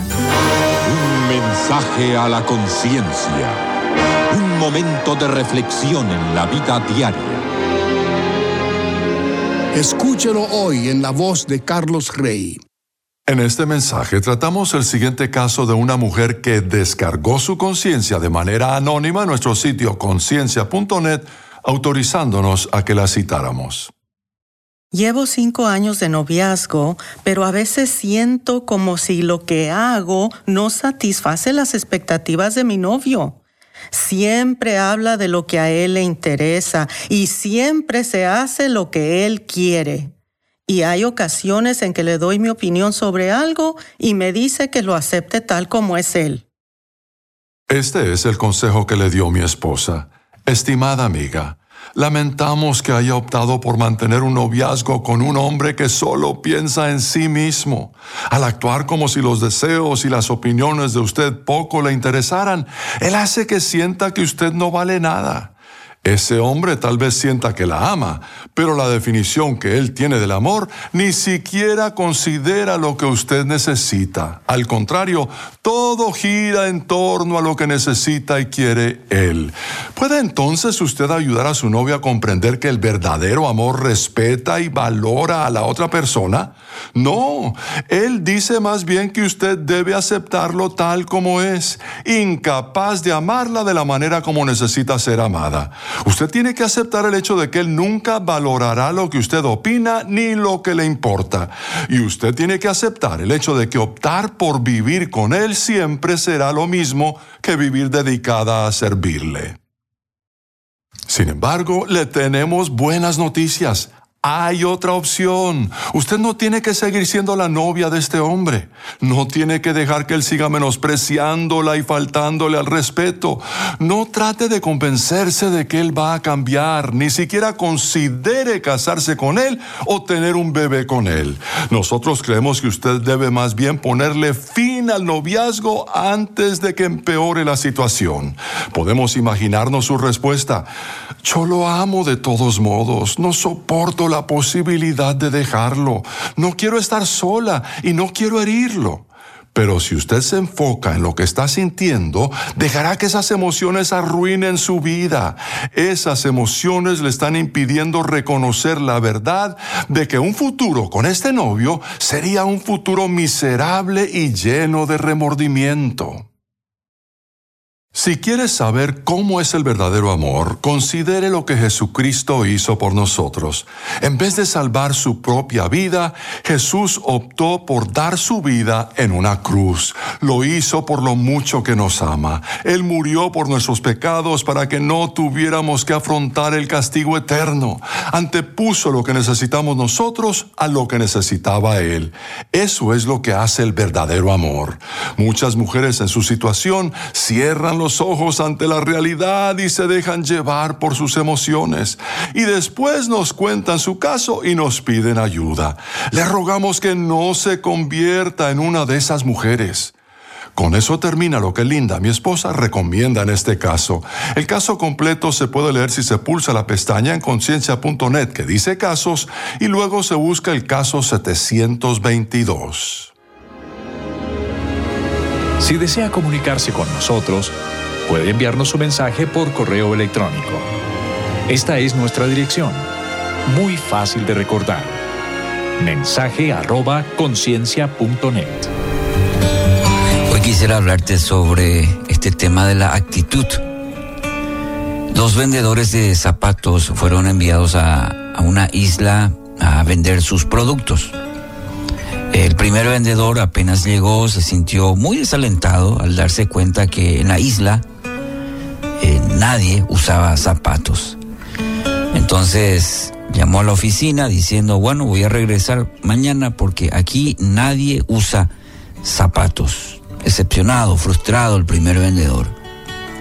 Un mensaje a la conciencia. Un momento de reflexión en la vida diaria. Escúchelo hoy en la voz de Carlos Rey. En este mensaje tratamos el siguiente caso de una mujer que descargó su conciencia de manera anónima en nuestro sitio conciencia.net, autorizándonos a que la citáramos. Llevo cinco años de noviazgo, pero a veces siento como si lo que hago no satisface las expectativas de mi novio. Siempre habla de lo que a él le interesa y siempre se hace lo que él quiere. Y hay ocasiones en que le doy mi opinión sobre algo y me dice que lo acepte tal como es él. Este es el consejo que le dio mi esposa. Estimada amiga, lamentamos que haya optado por mantener un noviazgo con un hombre que solo piensa en sí mismo. Al actuar como si los deseos y las opiniones de usted poco le interesaran, él hace que sienta que usted no vale nada. Ese hombre tal vez sienta que la ama, pero la definición que él tiene del amor ni siquiera considera lo que usted necesita. Al contrario, todo gira en torno a lo que necesita y quiere él. ¿Puede entonces usted ayudar a su novia a comprender que el verdadero amor respeta y valora a la otra persona? No, él dice más bien que usted debe aceptarlo tal como es, incapaz de amarla de la manera como necesita ser amada. Usted tiene que aceptar el hecho de que él nunca valorará lo que usted opina ni lo que le importa. Y usted tiene que aceptar el hecho de que optar por vivir con él siempre será lo mismo que vivir dedicada a servirle. Sin embargo, le tenemos buenas noticias. Hay otra opción. Usted no tiene que seguir siendo la novia de este hombre. No tiene que dejar que él siga menospreciándola y faltándole al respeto. No trate de convencerse de que él va a cambiar. Ni siquiera considere casarse con él o tener un bebé con él. Nosotros creemos que usted debe más bien ponerle fin al noviazgo antes de que empeore la situación. Podemos imaginarnos su respuesta. Yo lo amo de todos modos. No soporto la posibilidad de dejarlo. No quiero estar sola y no quiero herirlo. Pero si usted se enfoca en lo que está sintiendo, dejará que esas emociones arruinen su vida. Esas emociones le están impidiendo reconocer la verdad de que un futuro con este novio sería un futuro miserable y lleno de remordimiento. Si quieres saber cómo es el verdadero amor, considere lo que Jesucristo hizo por nosotros. En vez de salvar su propia vida, Jesús optó por dar su vida en una cruz. Lo hizo por lo mucho que nos ama. Él murió por nuestros pecados para que no tuviéramos que afrontar el castigo eterno. Antepuso lo que necesitamos nosotros a lo que necesitaba Él. Eso es lo que hace el verdadero amor. Muchas mujeres en su situación cierran los ojos ante la realidad y se dejan llevar por sus emociones. Y después nos cuentan su caso y nos piden ayuda. Le rogamos que no se convierta en una de esas mujeres. Con eso termina lo que Linda, mi esposa, recomienda en este caso. El caso completo se puede leer si se pulsa la pestaña en conciencia.net que dice casos y luego se busca el caso 722. Si desea comunicarse con nosotros, puede enviarnos su mensaje por correo electrónico. Esta es nuestra dirección. Muy fácil de recordar. Mensaje arroba conciencia.net. Hoy quisiera hablarte sobre este tema de la actitud. Dos vendedores de zapatos fueron enviados a, a una isla a vender sus productos. El primer vendedor apenas llegó se sintió muy desalentado al darse cuenta que en la isla eh, nadie usaba zapatos. Entonces llamó a la oficina diciendo, bueno, voy a regresar mañana porque aquí nadie usa zapatos. Decepcionado, frustrado el primer vendedor.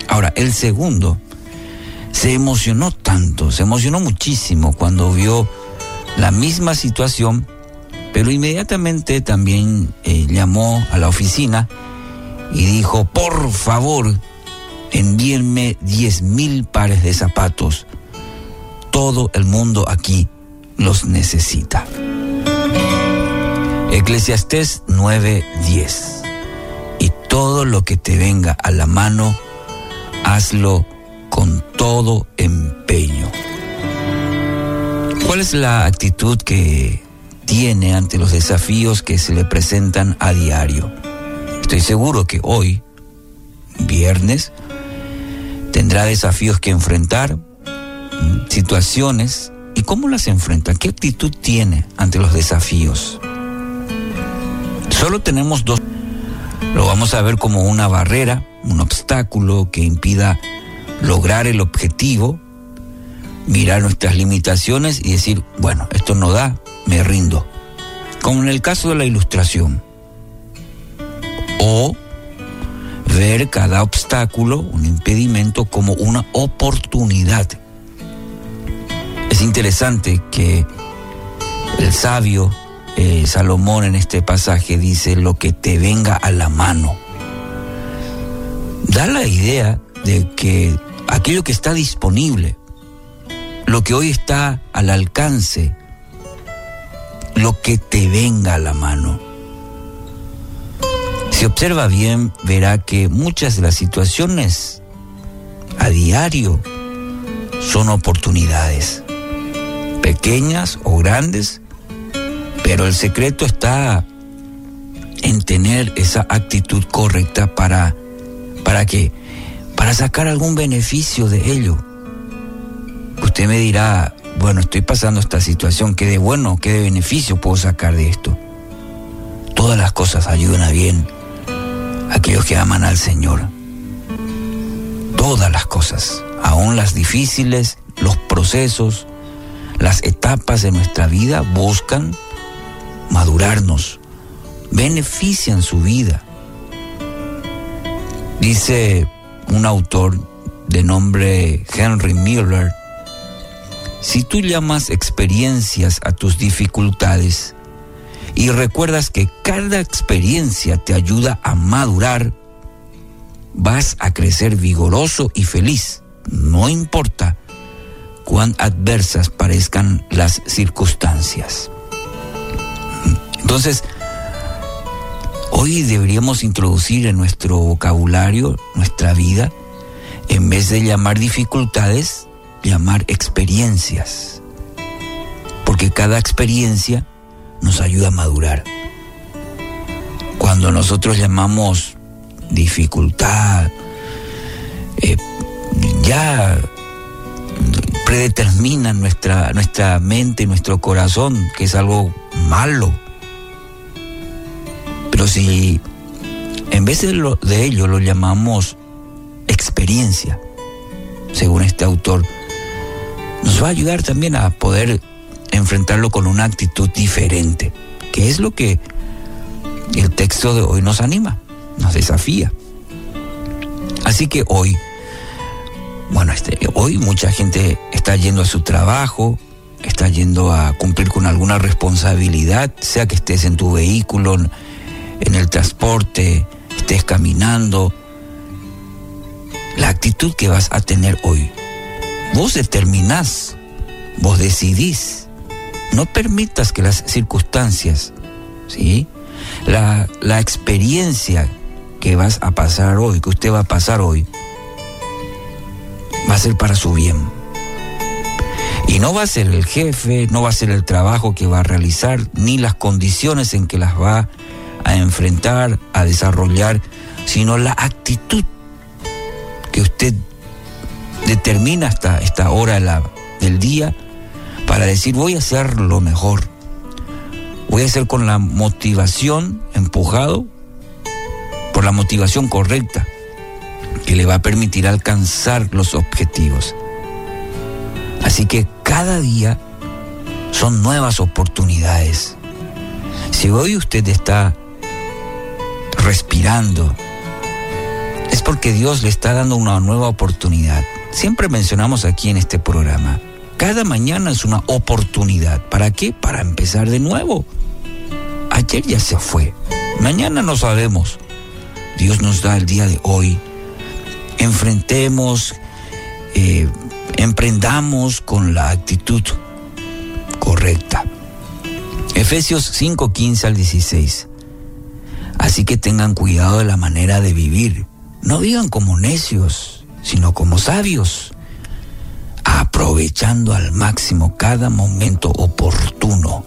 Ahora, el segundo se emocionó tanto, se emocionó muchísimo cuando vio la misma situación pero inmediatamente también eh, llamó a la oficina y dijo, por favor, envíenme 10 mil pares de zapatos. Todo el mundo aquí los necesita. Eclesiastés 9:10. Y todo lo que te venga a la mano, hazlo con todo empeño. ¿Cuál es la actitud que tiene ante los desafíos que se le presentan a diario. Estoy seguro que hoy, viernes, tendrá desafíos que enfrentar, mm, situaciones, y cómo las enfrenta, qué actitud tiene ante los desafíos. Solo tenemos dos. Lo vamos a ver como una barrera, un obstáculo que impida lograr el objetivo, mirar nuestras limitaciones y decir, bueno, esto no da, me rindo. Como en el caso de la ilustración. O ver cada obstáculo, un impedimento, como una oportunidad. Es interesante que el sabio eh, Salomón en este pasaje dice lo que te venga a la mano. Da la idea de que aquello que está disponible, lo que hoy está al alcance, lo que te venga a la mano. Si observa bien, verá que muchas de las situaciones a diario son oportunidades, pequeñas o grandes, pero el secreto está en tener esa actitud correcta para, ¿para? Para sacar algún beneficio de ello. Usted me dirá, bueno, estoy pasando esta situación, ¿qué de bueno, qué de beneficio puedo sacar de esto? Todas las cosas ayudan a bien a aquellos que aman al Señor. Todas las cosas, aún las difíciles, los procesos, las etapas de nuestra vida buscan madurarnos, benefician su vida. Dice un autor de nombre Henry Miller, si tú llamas experiencias a tus dificultades y recuerdas que cada experiencia te ayuda a madurar, vas a crecer vigoroso y feliz, no importa cuán adversas parezcan las circunstancias. Entonces, hoy deberíamos introducir en nuestro vocabulario, nuestra vida, en vez de llamar dificultades, llamar experiencias, porque cada experiencia nos ayuda a madurar. Cuando nosotros llamamos dificultad, ya predeterminan nuestra, nuestra mente nuestro corazón, que es algo malo. Pero si en vez de, lo, de ello lo llamamos experiencia, según este autor, nos va a ayudar también a poder enfrentarlo con una actitud diferente, que es lo que el texto de hoy nos anima, nos desafía. Así que hoy, bueno, este, hoy mucha gente está yendo a su trabajo, está yendo a cumplir con alguna responsabilidad, sea que estés en tu vehículo, en el transporte, estés caminando. La actitud que vas a tener hoy, vos determinás, vos decidís. No permitas que las circunstancias, ¿sí? La, la experiencia que vas a pasar hoy, que usted va a pasar hoy, va a ser para su bien. Y no va a ser el jefe, no va a ser el trabajo que va a realizar, ni las condiciones en que las va a enfrentar, a desarrollar, sino la actitud que usted determina hasta esta hora del día para decir voy a hacer lo mejor. Voy a hacer con la motivación, empujado por la motivación correcta, que le va a permitir alcanzar los objetivos. Así que cada día son nuevas oportunidades. Si hoy usted está respirando, es porque Dios le está dando una nueva oportunidad. Siempre mencionamos aquí en este programa, cada mañana es una oportunidad. ¿Para qué? Para empezar de nuevo. Ayer ya se fue, mañana no sabemos. Dios nos da el día de hoy. Enfrentemos, eh, emprendamos con la actitud correcta. Efesios 5, 15 al 16. Así que tengan cuidado de la manera de vivir. No vivan como necios, sino como sabios, aprovechando al máximo cada momento oportuno,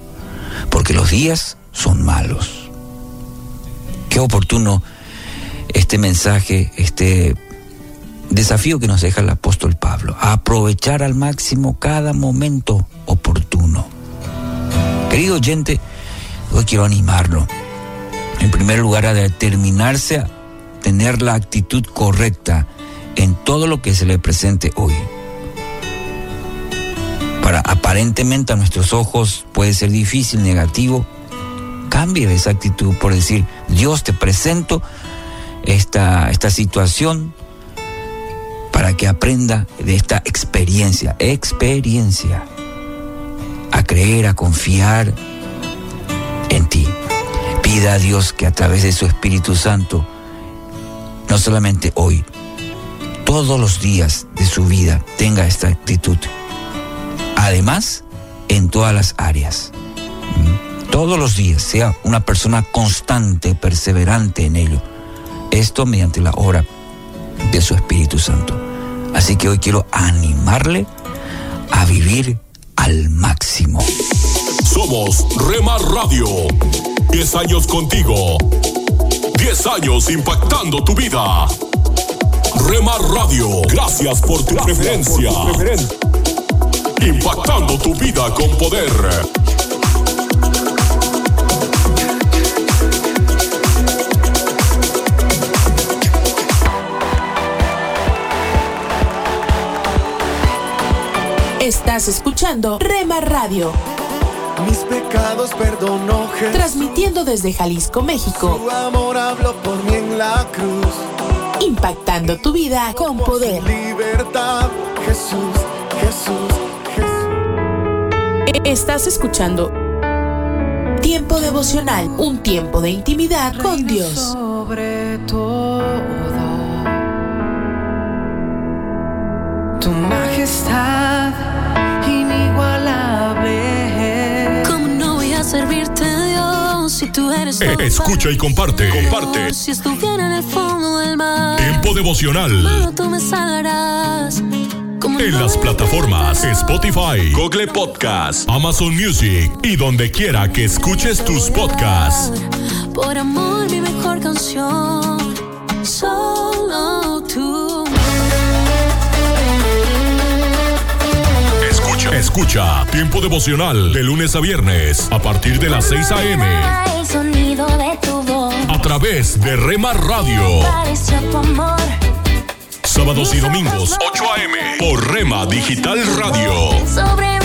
porque los días son malos. Qué oportuno este mensaje, este desafío que nos deja el apóstol Pablo, aprovechar al máximo cada momento oportuno. Querido oyente, hoy quiero animarlo. En primer lugar, a determinarse a tener la actitud correcta en todo lo que se le presente hoy. Para aparentemente a nuestros ojos puede ser difícil, negativo, cambie esa actitud por decir, Dios te presento esta, esta situación para que aprenda de esta experiencia, experiencia, a creer, a confiar en ti. Pida a Dios que a través de su Espíritu Santo, no solamente hoy, todos los días de su vida tenga esta actitud. Además, en todas las áreas. Todos los días sea una persona constante, perseverante en ello esto mediante la obra de su Espíritu Santo. Así que hoy quiero animarle a vivir al máximo. Somos Remar Radio. 10 años contigo. 10 años impactando tu vida. Remar Radio, gracias por tu preferencia. Impactando tu vida con poder. Estás escuchando Rema Radio. Mis pecados perdonó Jesús. Transmitiendo desde Jalisco, México. Su amor habló por mí en la cruz. Impactando tu vida con poder. Libertad, Jesús, Jesús, Jesús. Estás escuchando Tiempo devocional, un tiempo de intimidad con Dios. Sobre todo, tu majestad Eh, Escucha y comparte. Comparte. Si estuviera en el fondo del mar, Tiempo devocional. malo tú me salvarás. ¿Cómo En las plataformas Spotify, Google Podcast, Amazon Music y donde quiera que escuches tus podcasts. Por amor, mi mejor canción. Solo tú. Escucha Tiempo Devocional de lunes a viernes a partir de las 6 a.m. El sonido de tu voz. a través de Rema Radio. Pareció tu amor. Sábados y domingos 8 a.m. por Rema Digital Radio. Sobre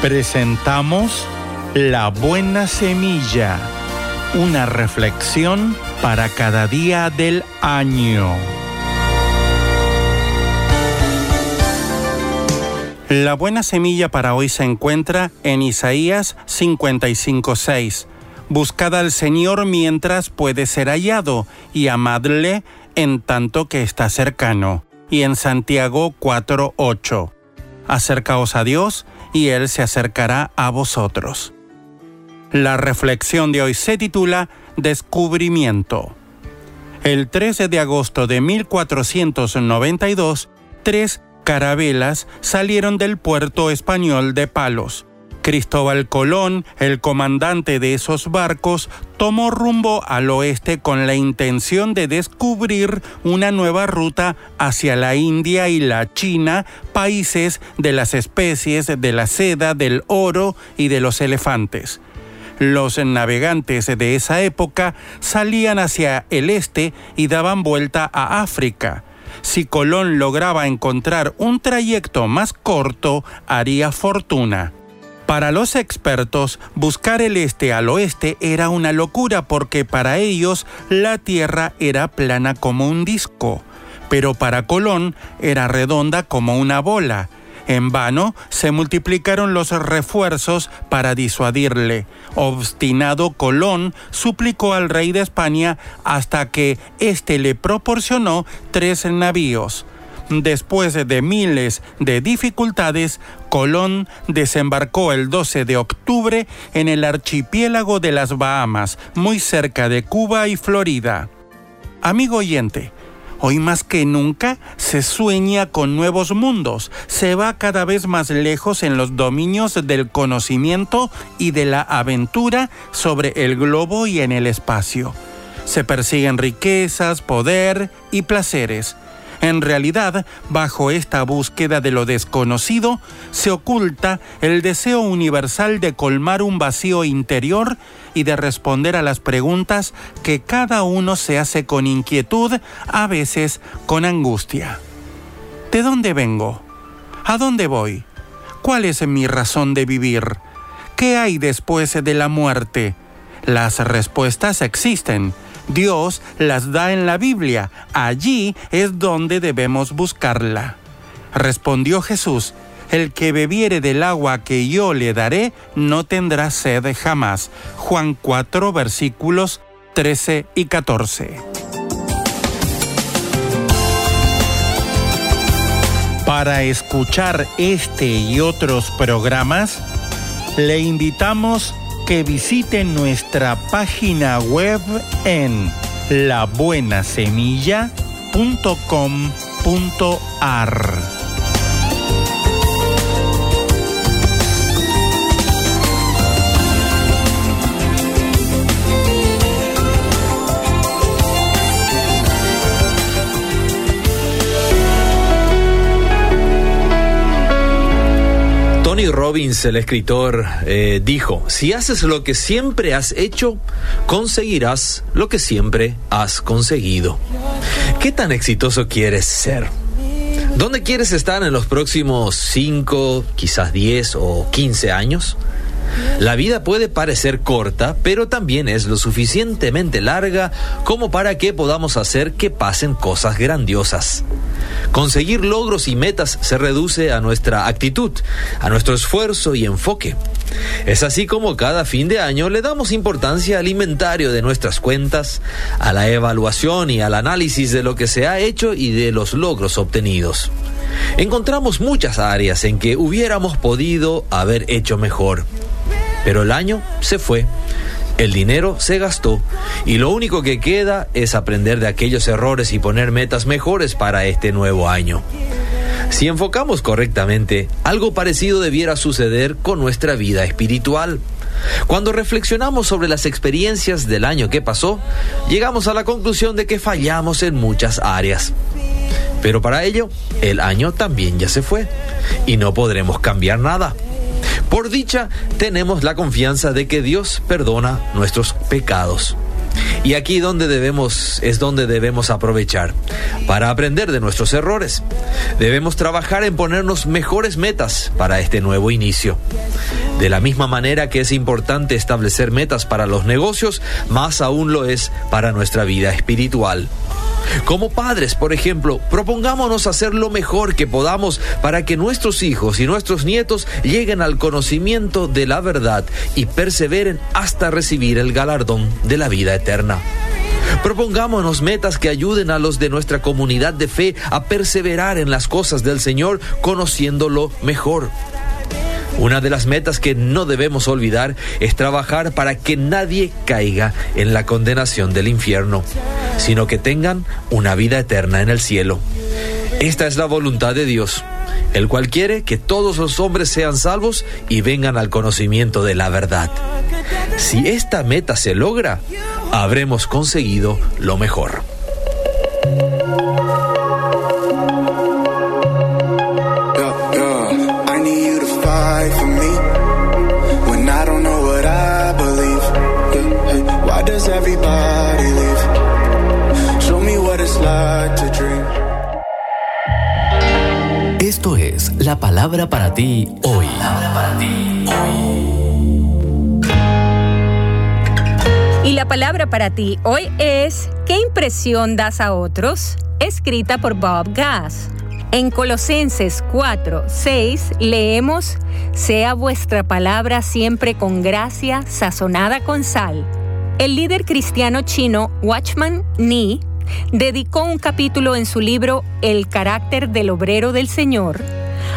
Presentamos La Buena Semilla, una reflexión para cada día del año. La buena semilla para hoy se encuentra en Isaías 55:6. Buscad al Señor mientras puede ser hallado y amadle en tanto que está cercano. Y en Santiago 4:8. Acercaos a Dios y Él se acercará a vosotros. La reflexión de hoy se titula Descubrimiento. El 13 de agosto de 1492, tres carabelas salieron del puerto español de Palos. Cristóbal Colón, el comandante de esos barcos, tomó rumbo al oeste con la intención de descubrir una nueva ruta hacia la India y la China, países de las especies de la seda, del oro y de los elefantes. Los navegantes de esa época salían hacia el este y daban vuelta a África. Si Colón lograba encontrar un trayecto más corto, haría fortuna. Para los expertos, buscar el este al oeste era una locura porque para ellos la Tierra era plana como un disco, pero para Colón era redonda como una bola. En vano se multiplicaron los refuerzos para disuadirle. Obstinado Colón suplicó al rey de España hasta que éste le proporcionó tres navíos. Después de miles de dificultades, Colón desembarcó el 12 de octubre en el archipiélago de las Bahamas, muy cerca de Cuba y Florida. Amigo oyente, Hoy más que nunca se sueña con nuevos mundos, se va cada vez más lejos en los dominios del conocimiento y de la aventura sobre el globo y en el espacio. Se persiguen riquezas, poder y placeres. En realidad, bajo esta búsqueda de lo desconocido, se oculta el deseo universal de colmar un vacío interior y de responder a las preguntas que cada uno se hace con inquietud, a veces con angustia. ¿De dónde vengo? ¿A dónde voy? ¿Cuál es mi razón de vivir? ¿Qué hay después de la muerte? Las respuestas existen. Dios las da en la Biblia. Allí es donde debemos buscarla. Respondió Jesús, el que bebiere del agua que yo le daré no tendrá sed jamás. Juan 4 versículos 13 y 14. Para escuchar este y otros programas, le invitamos que visite nuestra página web en labuenasemilla.com.ar. Tony Robbins, el escritor, eh, dijo, si haces lo que siempre has hecho, conseguirás lo que siempre has conseguido. ¿Qué tan exitoso quieres ser? ¿Dónde quieres estar en los próximos 5, quizás 10 o 15 años? La vida puede parecer corta, pero también es lo suficientemente larga como para que podamos hacer que pasen cosas grandiosas. Conseguir logros y metas se reduce a nuestra actitud, a nuestro esfuerzo y enfoque. Es así como cada fin de año le damos importancia al inventario de nuestras cuentas, a la evaluación y al análisis de lo que se ha hecho y de los logros obtenidos. Encontramos muchas áreas en que hubiéramos podido haber hecho mejor. Pero el año se fue, el dinero se gastó y lo único que queda es aprender de aquellos errores y poner metas mejores para este nuevo año. Si enfocamos correctamente, algo parecido debiera suceder con nuestra vida espiritual. Cuando reflexionamos sobre las experiencias del año que pasó, llegamos a la conclusión de que fallamos en muchas áreas. Pero para ello, el año también ya se fue y no podremos cambiar nada. Por dicha, tenemos la confianza de que Dios perdona nuestros pecados. Y aquí donde debemos es donde debemos aprovechar para aprender de nuestros errores. Debemos trabajar en ponernos mejores metas para este nuevo inicio. De la misma manera que es importante establecer metas para los negocios, más aún lo es para nuestra vida espiritual. Como padres, por ejemplo, propongámonos hacer lo mejor que podamos para que nuestros hijos y nuestros nietos lleguen al conocimiento de la verdad y perseveren hasta recibir el galardón de la vida eterna. Propongámonos metas que ayuden a los de nuestra comunidad de fe a perseverar en las cosas del Señor conociéndolo mejor. Una de las metas que no debemos olvidar es trabajar para que nadie caiga en la condenación del infierno, sino que tengan una vida eterna en el cielo. Esta es la voluntad de Dios, el cual quiere que todos los hombres sean salvos y vengan al conocimiento de la verdad. Si esta meta se logra, habremos conseguido lo mejor. Esto es la palabra para ti hoy. para ti palabra para ti hoy es ¿Qué impresión das a otros? Escrita por Bob Gass. En Colosenses 4, 6 leemos, Sea vuestra palabra siempre con gracia, sazonada con sal. El líder cristiano chino Watchman Nee dedicó un capítulo en su libro El carácter del obrero del Señor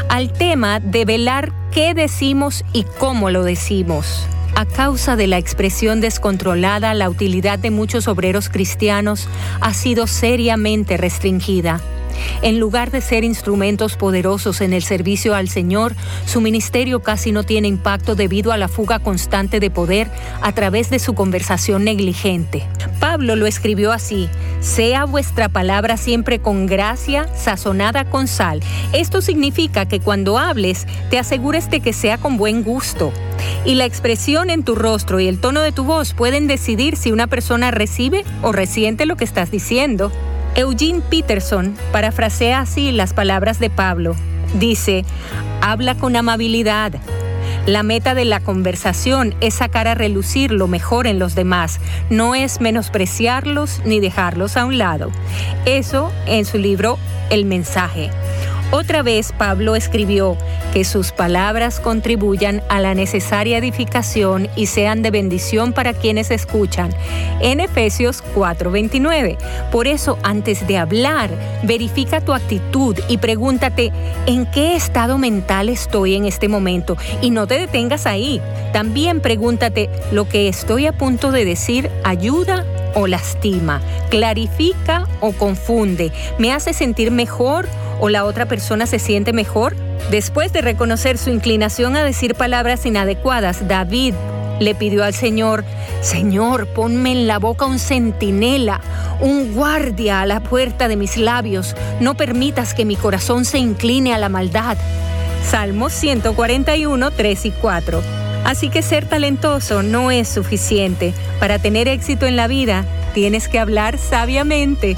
al tema de velar qué decimos y cómo lo decimos. A causa de la expresión descontrolada, la utilidad de muchos obreros cristianos ha sido seriamente restringida. En lugar de ser instrumentos poderosos en el servicio al Señor, su ministerio casi no tiene impacto debido a la fuga constante de poder a través de su conversación negligente. Pablo lo escribió así, sea vuestra palabra siempre con gracia, sazonada con sal. Esto significa que cuando hables, te asegures de que sea con buen gusto. Y la expresión en tu rostro y el tono de tu voz pueden decidir si una persona recibe o resiente lo que estás diciendo. Eugene Peterson parafrasea así las palabras de Pablo. Dice, habla con amabilidad. La meta de la conversación es sacar a relucir lo mejor en los demás, no es menospreciarlos ni dejarlos a un lado. Eso en su libro El mensaje. Otra vez Pablo escribió que sus palabras contribuyan a la necesaria edificación y sean de bendición para quienes escuchan. En Efesios 4:29. Por eso, antes de hablar, verifica tu actitud y pregúntate, ¿en qué estado mental estoy en este momento? Y no te detengas ahí. También pregúntate, ¿lo que estoy a punto de decir ayuda o lastima? ¿Clarifica o confunde? ¿Me hace sentir mejor o la otra persona se siente mejor? Después de reconocer su inclinación a decir palabras inadecuadas, David le pidió al Señor, Señor, ponme en la boca un centinela, un guardia a la puerta de mis labios, no permitas que mi corazón se incline a la maldad. Salmos 141, 3 y 4. Así que ser talentoso no es suficiente. Para tener éxito en la vida, tienes que hablar sabiamente.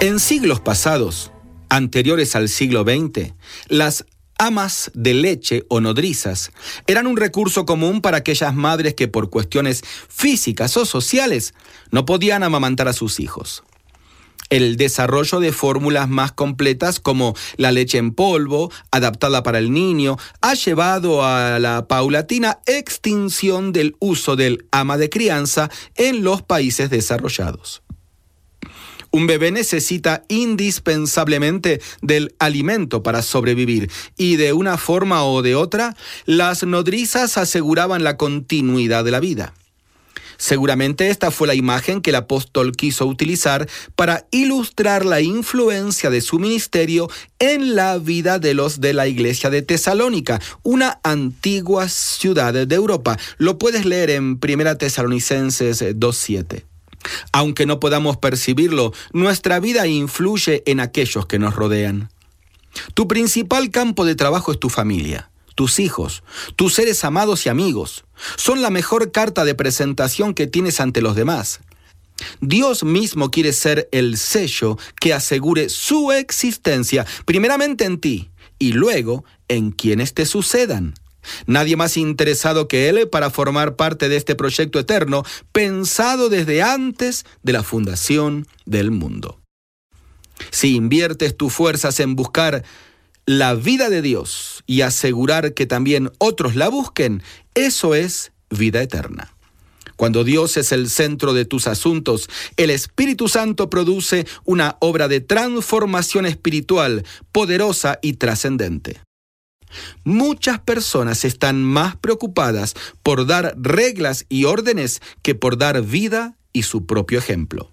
En siglos pasados, anteriores al siglo XX, las amas de leche o nodrizas eran un recurso común para aquellas madres que por cuestiones físicas o sociales no podían amamantar a sus hijos. El desarrollo de fórmulas más completas como la leche en polvo, adaptada para el niño, ha llevado a la paulatina extinción del uso del ama de crianza en los países desarrollados. Un bebé necesita indispensablemente del alimento para sobrevivir y de una forma o de otra, las nodrizas aseguraban la continuidad de la vida. Seguramente esta fue la imagen que el apóstol quiso utilizar para ilustrar la influencia de su ministerio en la vida de los de la iglesia de Tesalónica, una antigua ciudad de Europa. Lo puedes leer en 1 Tesalonicenses 2.7. Aunque no podamos percibirlo, nuestra vida influye en aquellos que nos rodean. Tu principal campo de trabajo es tu familia, tus hijos, tus seres amados y amigos. Son la mejor carta de presentación que tienes ante los demás. Dios mismo quiere ser el sello que asegure su existencia, primeramente en ti y luego en quienes te sucedan. Nadie más interesado que Él para formar parte de este proyecto eterno, pensado desde antes de la fundación del mundo. Si inviertes tus fuerzas en buscar la vida de Dios y asegurar que también otros la busquen, eso es vida eterna. Cuando Dios es el centro de tus asuntos, el Espíritu Santo produce una obra de transformación espiritual poderosa y trascendente. Muchas personas están más preocupadas por dar reglas y órdenes que por dar vida y su propio ejemplo.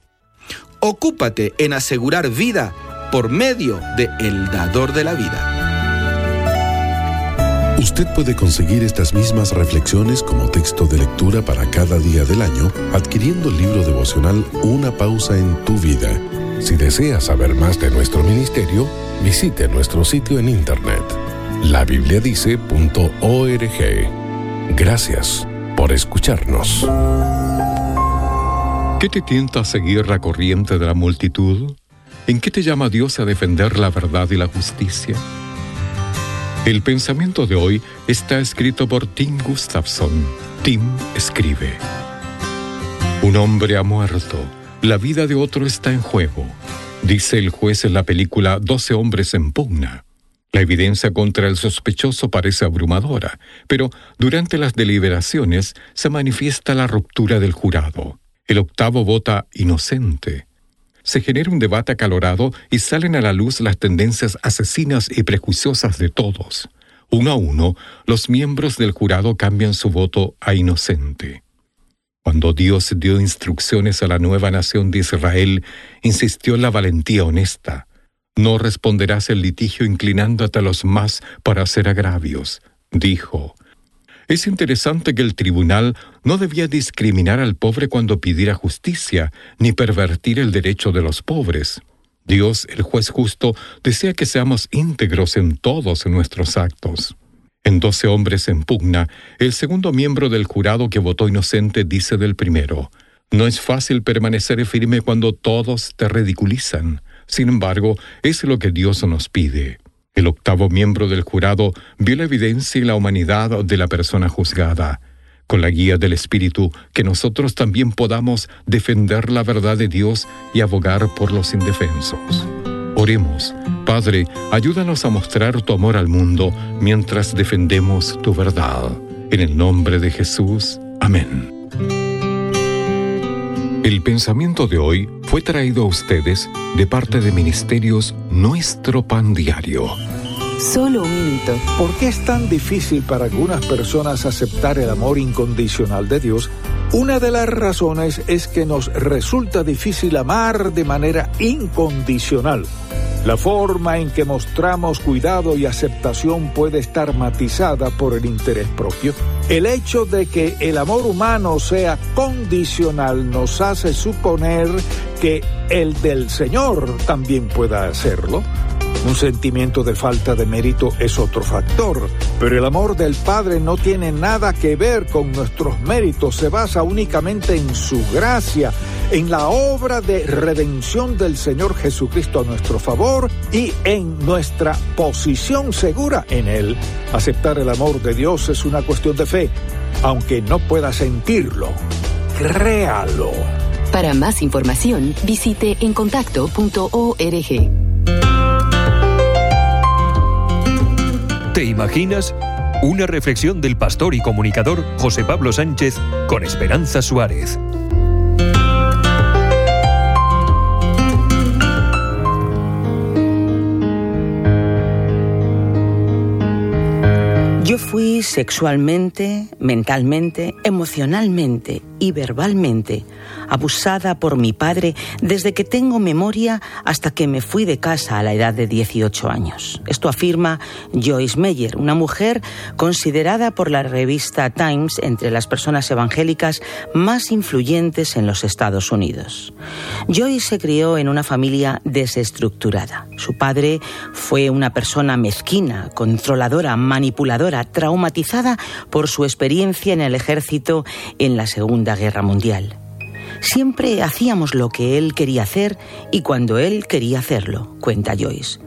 Ocúpate en asegurar vida por medio de el dador de la vida. Usted puede conseguir estas mismas reflexiones como texto de lectura para cada día del año adquiriendo el libro devocional Una pausa en tu vida. Si desea saber más de nuestro ministerio, visite nuestro sitio en internet labibliadice.org. Gracias por escucharnos. ¿Qué te tienta a seguir la corriente de la multitud? ¿En qué te llama Dios a defender la verdad y la justicia? El pensamiento de hoy está escrito por Tim Gustafson. Tim escribe. Un hombre ha muerto. La vida de otro está en juego. Dice el juez en la película Doce hombres en pugna. La evidencia contra el sospechoso parece abrumadora, pero durante las deliberaciones se manifiesta la ruptura del jurado. El octavo vota inocente. Se genera un debate acalorado y salen a la luz las tendencias asesinas y prejuiciosas de todos. Uno a uno, los miembros del jurado cambian su voto a inocente. Cuando Dios dio instrucciones a la nueva nación de Israel, insistió en la valentía honesta, no responderás el litigio inclinándote a los más para hacer agravios, dijo. Es interesante que el tribunal no debía discriminar al pobre cuando pidiera justicia, ni pervertir el derecho de los pobres. Dios, el juez justo, desea que seamos íntegros en todos nuestros actos. En doce hombres en pugna, el segundo miembro del jurado que votó inocente dice del primero, No es fácil permanecer firme cuando todos te ridiculizan. Sin embargo, es lo que Dios nos pide. El octavo miembro del jurado vio la evidencia y la humanidad de la persona juzgada. Con la guía del Espíritu, que nosotros también podamos defender la verdad de Dios y abogar por los indefensos. Oremos, Padre, ayúdanos a mostrar tu amor al mundo mientras defendemos tu verdad. En el nombre de Jesús. Amén. El pensamiento de hoy fue traído a ustedes de parte de Ministerios Nuestro Pan Diario. Solo un minuto. ¿Por qué es tan difícil para algunas personas aceptar el amor incondicional de Dios? Una de las razones es que nos resulta difícil amar de manera incondicional. La forma en que mostramos cuidado y aceptación puede estar matizada por el interés propio. El hecho de que el amor humano sea condicional nos hace suponer que el del Señor también pueda hacerlo. Un sentimiento de falta de mérito es otro factor, pero el amor del Padre no tiene nada que ver con nuestros méritos, se basa únicamente en su gracia, en la obra de redención del Señor Jesucristo a nuestro favor y en nuestra posición segura en Él. Aceptar el amor de Dios es una cuestión de fe, aunque no pueda sentirlo. Créalo. Para más información, visite encontacto.org. ¿Te imaginas? Una reflexión del pastor y comunicador José Pablo Sánchez con Esperanza Suárez. Yo fui sexualmente, mentalmente, emocionalmente y verbalmente abusada por mi padre desde que tengo memoria hasta que me fui de casa a la edad de 18 años. Esto afirma Joyce Meyer, una mujer considerada por la revista Times entre las personas evangélicas más influyentes en los Estados Unidos. Joyce se crió en una familia desestructurada. Su padre fue una persona mezquina, controladora, manipuladora, traumatizada por su experiencia en el ejército en la Segunda Guerra Mundial. Siempre hacíamos lo que él quería hacer y cuando él quería hacerlo, cuenta Joyce.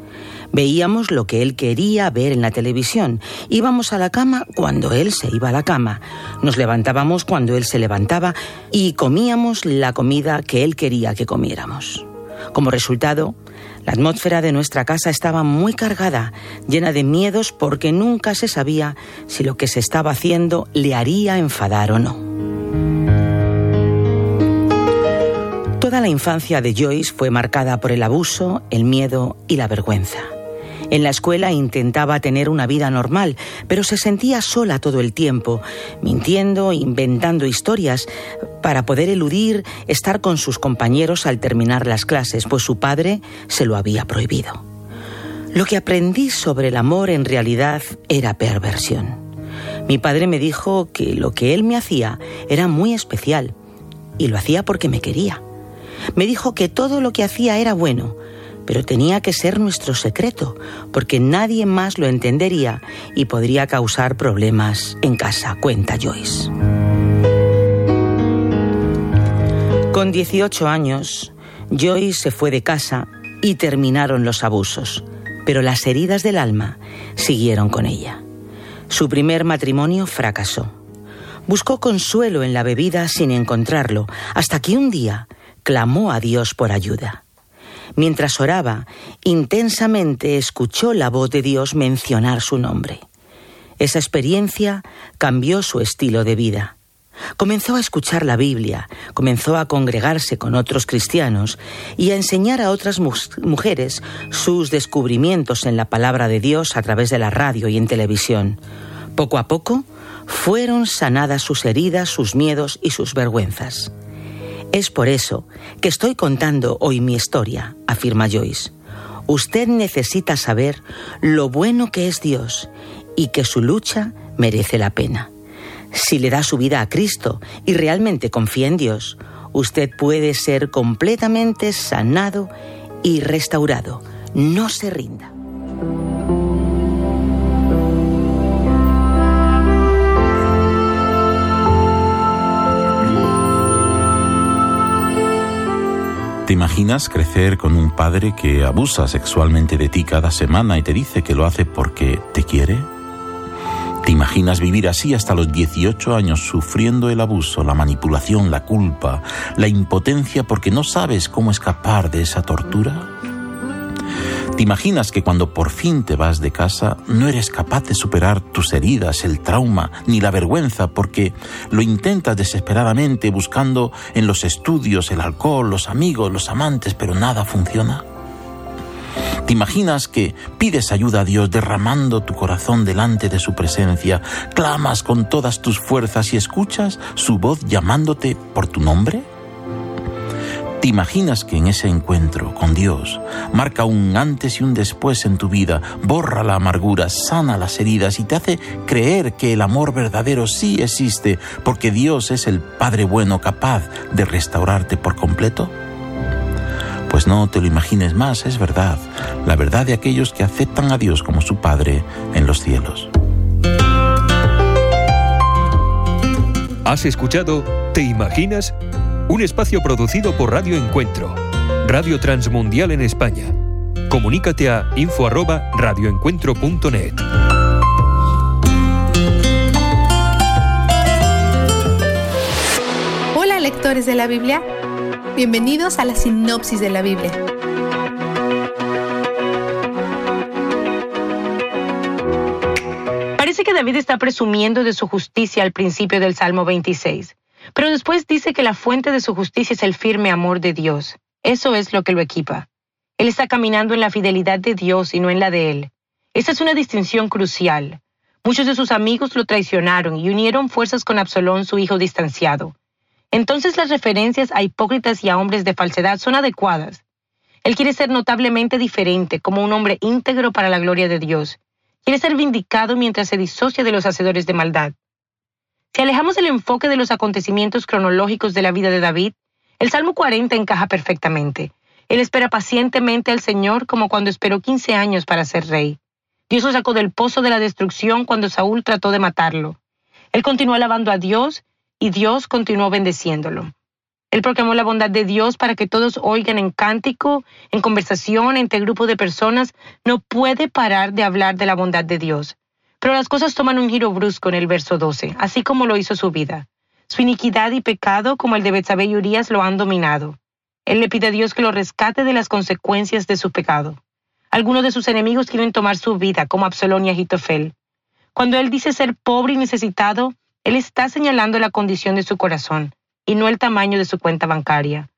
Veíamos lo que él quería ver en la televisión. Íbamos a la cama cuando él se iba a la cama. Nos levantábamos cuando él se levantaba y comíamos la comida que él quería que comiéramos. Como resultado, la atmósfera de nuestra casa estaba muy cargada, llena de miedos porque nunca se sabía si lo que se estaba haciendo le haría enfadar o no. Toda la infancia de Joyce fue marcada por el abuso, el miedo y la vergüenza. En la escuela intentaba tener una vida normal, pero se sentía sola todo el tiempo, mintiendo, inventando historias para poder eludir estar con sus compañeros al terminar las clases, pues su padre se lo había prohibido. Lo que aprendí sobre el amor en realidad era perversión. Mi padre me dijo que lo que él me hacía era muy especial y lo hacía porque me quería. Me dijo que todo lo que hacía era bueno, pero tenía que ser nuestro secreto, porque nadie más lo entendería y podría causar problemas en casa, cuenta Joyce. Con 18 años, Joyce se fue de casa y terminaron los abusos, pero las heridas del alma siguieron con ella. Su primer matrimonio fracasó. Buscó consuelo en la bebida sin encontrarlo, hasta que un día clamó a Dios por ayuda. Mientras oraba, intensamente escuchó la voz de Dios mencionar su nombre. Esa experiencia cambió su estilo de vida. Comenzó a escuchar la Biblia, comenzó a congregarse con otros cristianos y a enseñar a otras mujeres sus descubrimientos en la palabra de Dios a través de la radio y en televisión. Poco a poco fueron sanadas sus heridas, sus miedos y sus vergüenzas. Es por eso que estoy contando hoy mi historia, afirma Joyce. Usted necesita saber lo bueno que es Dios y que su lucha merece la pena. Si le da su vida a Cristo y realmente confía en Dios, usted puede ser completamente sanado y restaurado. No se rinda. ¿Te imaginas crecer con un padre que abusa sexualmente de ti cada semana y te dice que lo hace porque te quiere? ¿Te imaginas vivir así hasta los 18 años sufriendo el abuso, la manipulación, la culpa, la impotencia porque no sabes cómo escapar de esa tortura? ¿Te imaginas que cuando por fin te vas de casa no eres capaz de superar tus heridas, el trauma, ni la vergüenza, porque lo intentas desesperadamente buscando en los estudios, el alcohol, los amigos, los amantes, pero nada funciona? ¿Te imaginas que pides ayuda a Dios derramando tu corazón delante de su presencia, clamas con todas tus fuerzas y escuchas su voz llamándote por tu nombre? ¿Te imaginas que en ese encuentro con Dios marca un antes y un después en tu vida, borra la amargura, sana las heridas y te hace creer que el amor verdadero sí existe porque Dios es el Padre bueno capaz de restaurarte por completo? Pues no te lo imagines más, es verdad, la verdad de aquellos que aceptan a Dios como su Padre en los cielos. Has escuchado ¿Te imaginas? Un espacio producido por Radio Encuentro, Radio Transmundial en España. Comunícate a info@radioencuentro.net. Hola lectores de la Biblia, bienvenidos a la sinopsis de la Biblia. Parece que David está presumiendo de su justicia al principio del Salmo 26. Pero después dice que la fuente de su justicia es el firme amor de Dios. Eso es lo que lo equipa. Él está caminando en la fidelidad de Dios y no en la de él. Esa es una distinción crucial. Muchos de sus amigos lo traicionaron y unieron fuerzas con Absalón, su hijo distanciado. Entonces las referencias a hipócritas y a hombres de falsedad son adecuadas. Él quiere ser notablemente diferente, como un hombre íntegro para la gloria de Dios. Quiere ser vindicado mientras se disocia de los hacedores de maldad. Si alejamos el enfoque de los acontecimientos cronológicos de la vida de David, el Salmo 40 encaja perfectamente. Él espera pacientemente al Señor como cuando esperó 15 años para ser rey. Dios lo sacó del pozo de la destrucción cuando Saúl trató de matarlo. Él continuó alabando a Dios y Dios continuó bendeciéndolo. Él proclamó la bondad de Dios para que todos oigan en cántico, en conversación, entre grupos de personas. No puede parar de hablar de la bondad de Dios. Pero las cosas toman un giro brusco en el verso 12, así como lo hizo su vida. Su iniquidad y pecado, como el de Betsabé y Urias, lo han dominado. Él le pide a Dios que lo rescate de las consecuencias de su pecado. Algunos de sus enemigos quieren tomar su vida, como Absalón y Agitofel. Cuando él dice ser pobre y necesitado, él está señalando la condición de su corazón y no el tamaño de su cuenta bancaria.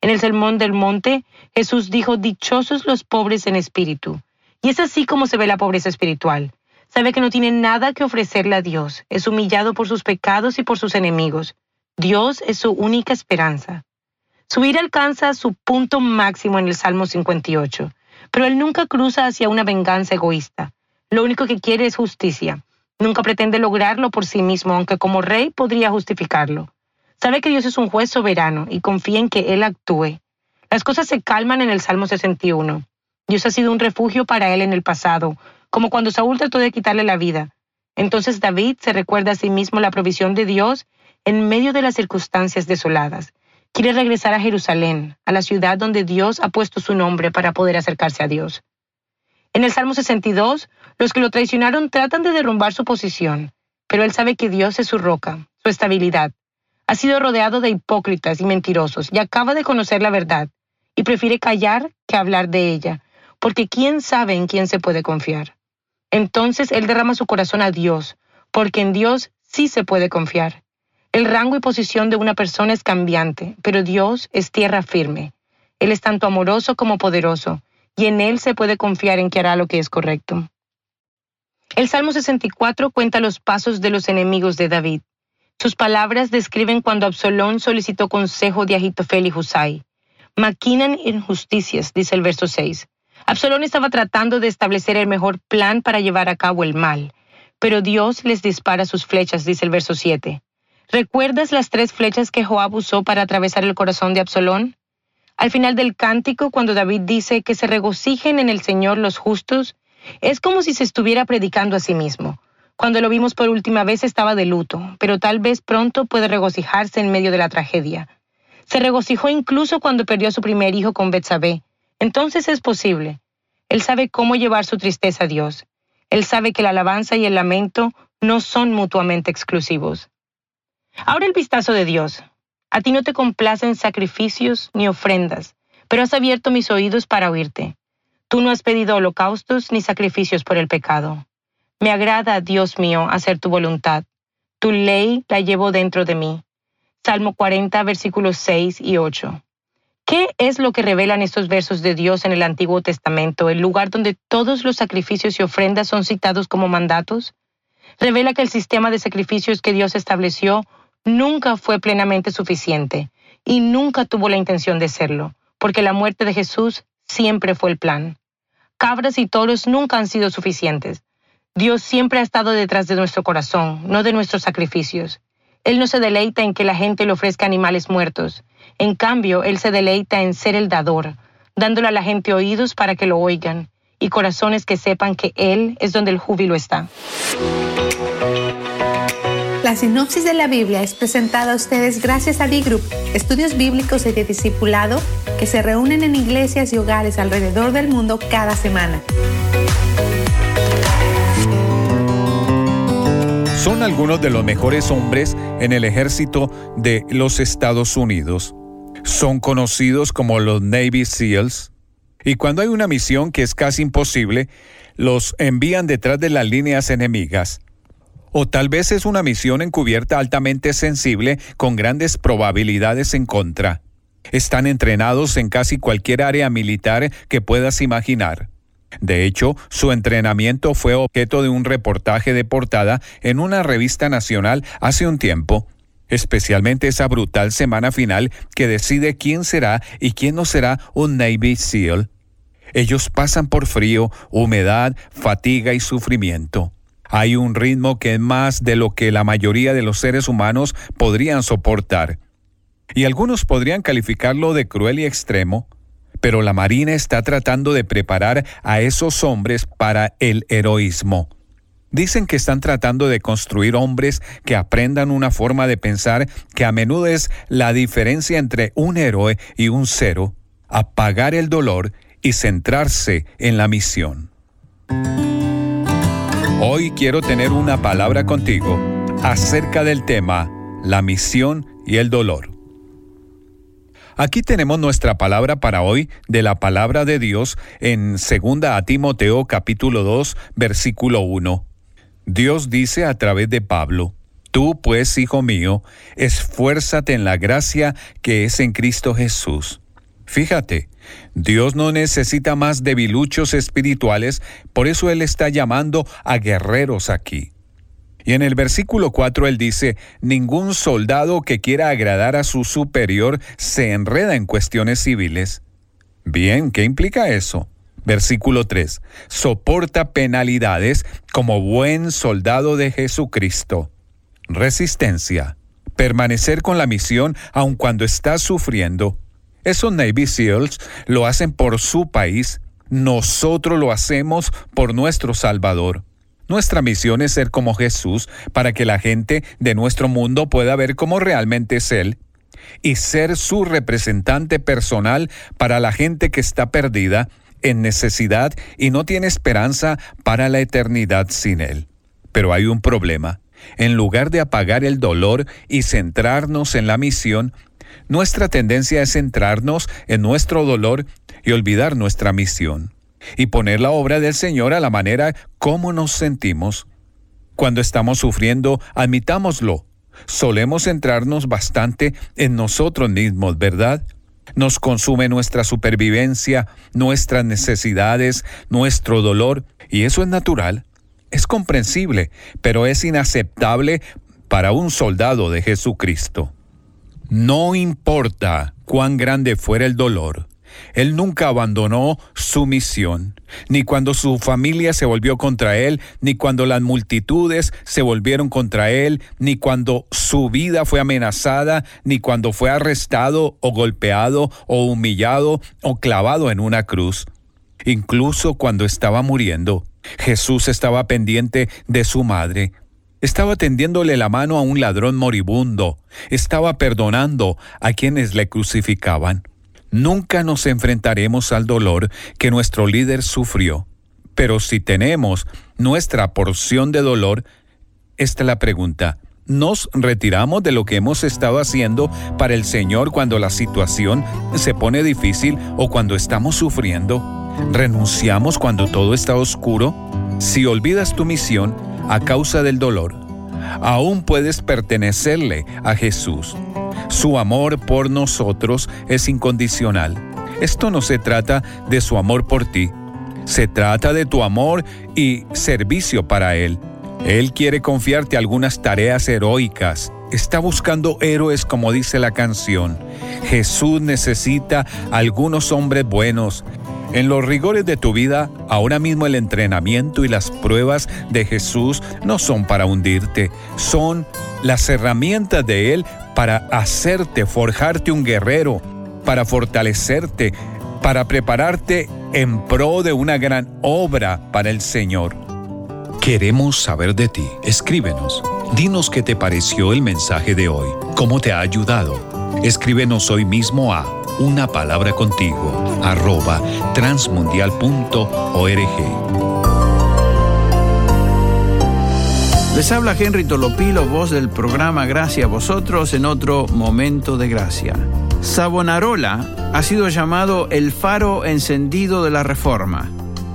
En el Sermón del Monte, Jesús dijo, Dichosos los pobres en espíritu. Y es así como se ve la pobreza espiritual. Sabe que no tiene nada que ofrecerle a Dios. Es humillado por sus pecados y por sus enemigos. Dios es su única esperanza. Su ira alcanza su punto máximo en el Salmo 58, pero él nunca cruza hacia una venganza egoísta. Lo único que quiere es justicia. Nunca pretende lograrlo por sí mismo, aunque como rey podría justificarlo. Sabe que Dios es un juez soberano y confía en que Él actúe. Las cosas se calman en el Salmo 61. Dios ha sido un refugio para él en el pasado, como cuando Saúl trató de quitarle la vida. Entonces David se recuerda a sí mismo la provisión de Dios en medio de las circunstancias desoladas. Quiere regresar a Jerusalén, a la ciudad donde Dios ha puesto su nombre para poder acercarse a Dios. En el Salmo 62, los que lo traicionaron tratan de derrumbar su posición, pero él sabe que Dios es su roca, su estabilidad. Ha sido rodeado de hipócritas y mentirosos y acaba de conocer la verdad y prefiere callar que hablar de ella, porque quién sabe en quién se puede confiar. Entonces él derrama su corazón a Dios, porque en Dios sí se puede confiar. El rango y posición de una persona es cambiante, pero Dios es tierra firme. Él es tanto amoroso como poderoso, y en Él se puede confiar en que hará lo que es correcto. El Salmo 64 cuenta los pasos de los enemigos de David. Sus palabras describen cuando Absalón solicitó consejo de Agitofel y Husai. Maquinan injusticias, dice el verso 6. Absalón estaba tratando de establecer el mejor plan para llevar a cabo el mal, pero Dios les dispara sus flechas, dice el verso 7. ¿Recuerdas las tres flechas que Joab usó para atravesar el corazón de Absalón? Al final del cántico, cuando David dice que se regocijen en el Señor los justos, es como si se estuviera predicando a sí mismo. Cuando lo vimos por última vez estaba de luto, pero tal vez pronto puede regocijarse en medio de la tragedia. Se regocijó incluso cuando perdió a su primer hijo con Betsabé, entonces es posible. Él sabe cómo llevar su tristeza a Dios. Él sabe que la alabanza y el lamento no son mutuamente exclusivos. Ahora el vistazo de Dios. A ti no te complacen sacrificios ni ofrendas, pero has abierto mis oídos para oírte. Tú no has pedido holocaustos ni sacrificios por el pecado. Me agrada, Dios mío, hacer tu voluntad. Tu ley la llevo dentro de mí. Salmo 40, versículos 6 y 8. ¿Qué es lo que revelan estos versos de Dios en el Antiguo Testamento, el lugar donde todos los sacrificios y ofrendas son citados como mandatos? Revela que el sistema de sacrificios que Dios estableció nunca fue plenamente suficiente y nunca tuvo la intención de serlo, porque la muerte de Jesús siempre fue el plan. Cabras y toros nunca han sido suficientes. Dios siempre ha estado detrás de nuestro corazón, no de nuestros sacrificios. Él no se deleita en que la gente le ofrezca animales muertos. En cambio, Él se deleita en ser el dador, dándole a la gente oídos para que lo oigan y corazones que sepan que Él es donde el júbilo está. La sinopsis de la Biblia es presentada a ustedes gracias a D-Group, estudios bíblicos y de discipulado que se reúnen en iglesias y hogares alrededor del mundo cada semana. Son algunos de los mejores hombres en el ejército de los Estados Unidos son conocidos como los Navy SEALs, y cuando hay una misión que es casi imposible, los envían detrás de las líneas enemigas. O tal vez es una misión encubierta altamente sensible con grandes probabilidades en contra. Están entrenados en casi cualquier área militar que puedas imaginar. De hecho, su entrenamiento fue objeto de un reportaje de portada en una revista nacional hace un tiempo especialmente esa brutal semana final que decide quién será y quién no será un Navy SEAL. Ellos pasan por frío, humedad, fatiga y sufrimiento. Hay un ritmo que es más de lo que la mayoría de los seres humanos podrían soportar. Y algunos podrían calificarlo de cruel y extremo, pero la Marina está tratando de preparar a esos hombres para el heroísmo. Dicen que están tratando de construir hombres que aprendan una forma de pensar que a menudo es la diferencia entre un héroe y un cero, apagar el dolor y centrarse en la misión. Hoy quiero tener una palabra contigo acerca del tema la misión y el dolor. Aquí tenemos nuestra palabra para hoy de la palabra de Dios en 2 a Timoteo capítulo 2 versículo 1. Dios dice a través de Pablo, Tú pues, hijo mío, esfuérzate en la gracia que es en Cristo Jesús. Fíjate, Dios no necesita más debiluchos espirituales, por eso Él está llamando a guerreros aquí. Y en el versículo 4 Él dice, ningún soldado que quiera agradar a su superior se enreda en cuestiones civiles. Bien, ¿qué implica eso? Versículo 3. Soporta penalidades como buen soldado de Jesucristo. Resistencia. Permanecer con la misión aun cuando está sufriendo. Esos Navy SEALs lo hacen por su país. Nosotros lo hacemos por nuestro Salvador. Nuestra misión es ser como Jesús para que la gente de nuestro mundo pueda ver cómo realmente es Él y ser su representante personal para la gente que está perdida en necesidad y no tiene esperanza para la eternidad sin Él. Pero hay un problema. En lugar de apagar el dolor y centrarnos en la misión, nuestra tendencia es centrarnos en nuestro dolor y olvidar nuestra misión, y poner la obra del Señor a la manera como nos sentimos. Cuando estamos sufriendo, admitámoslo. Solemos centrarnos bastante en nosotros mismos, ¿verdad? Nos consume nuestra supervivencia, nuestras necesidades, nuestro dolor, y eso es natural, es comprensible, pero es inaceptable para un soldado de Jesucristo. No importa cuán grande fuera el dolor, él nunca abandonó su misión, ni cuando su familia se volvió contra él, ni cuando las multitudes se volvieron contra él, ni cuando su vida fue amenazada, ni cuando fue arrestado o golpeado o humillado o clavado en una cruz. Incluso cuando estaba muriendo, Jesús estaba pendiente de su madre, estaba tendiéndole la mano a un ladrón moribundo, estaba perdonando a quienes le crucificaban. Nunca nos enfrentaremos al dolor que nuestro líder sufrió, pero si tenemos nuestra porción de dolor, esta es la pregunta. ¿Nos retiramos de lo que hemos estado haciendo para el Señor cuando la situación se pone difícil o cuando estamos sufriendo? ¿Renunciamos cuando todo está oscuro? Si olvidas tu misión a causa del dolor, aún puedes pertenecerle a Jesús. Su amor por nosotros es incondicional. Esto no se trata de su amor por ti, se trata de tu amor y servicio para Él. Él quiere confiarte algunas tareas heroicas. Está buscando héroes como dice la canción. Jesús necesita algunos hombres buenos. En los rigores de tu vida, ahora mismo el entrenamiento y las pruebas de Jesús no son para hundirte, son las herramientas de Él para hacerte, forjarte un guerrero, para fortalecerte, para prepararte en pro de una gran obra para el Señor. Queremos saber de ti. Escríbenos. Dinos qué te pareció el mensaje de hoy, cómo te ha ayudado. Escríbenos hoy mismo a una palabra contigo arroba transmundial.org. Les habla Henry Tolopilo, voz del programa Gracias a vosotros en otro momento de gracia. Savonarola ha sido llamado el faro encendido de la Reforma.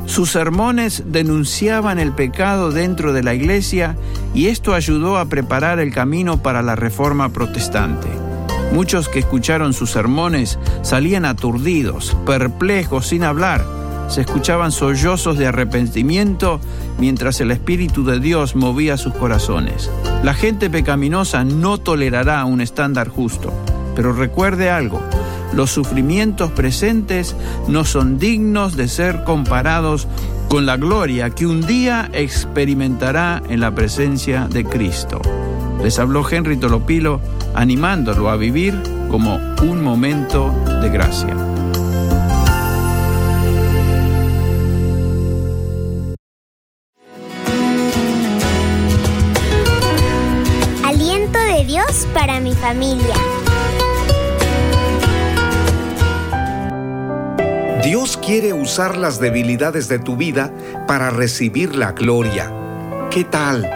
Sus sermones denunciaban el pecado dentro de la iglesia y esto ayudó a preparar el camino para la Reforma protestante. Muchos que escucharon sus sermones salían aturdidos, perplejos, sin hablar. Se escuchaban sollozos de arrepentimiento mientras el Espíritu de Dios movía sus corazones. La gente pecaminosa no tolerará un estándar justo. Pero recuerde algo, los sufrimientos presentes no son dignos de ser comparados con la gloria que un día experimentará en la presencia de Cristo. Les habló Henry Tolopilo animándolo a vivir como un momento de gracia. Dios quiere usar las debilidades de tu vida para recibir la gloria. ¿Qué tal?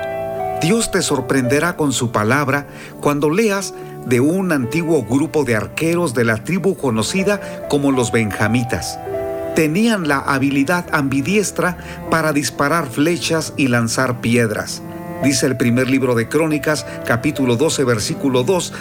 Dios te sorprenderá con su palabra cuando leas de un antiguo grupo de arqueros de la tribu conocida como los benjamitas. Tenían la habilidad ambidiestra para disparar flechas y lanzar piedras. Dice el primer libro de Crónicas, capítulo 12, versículo 2,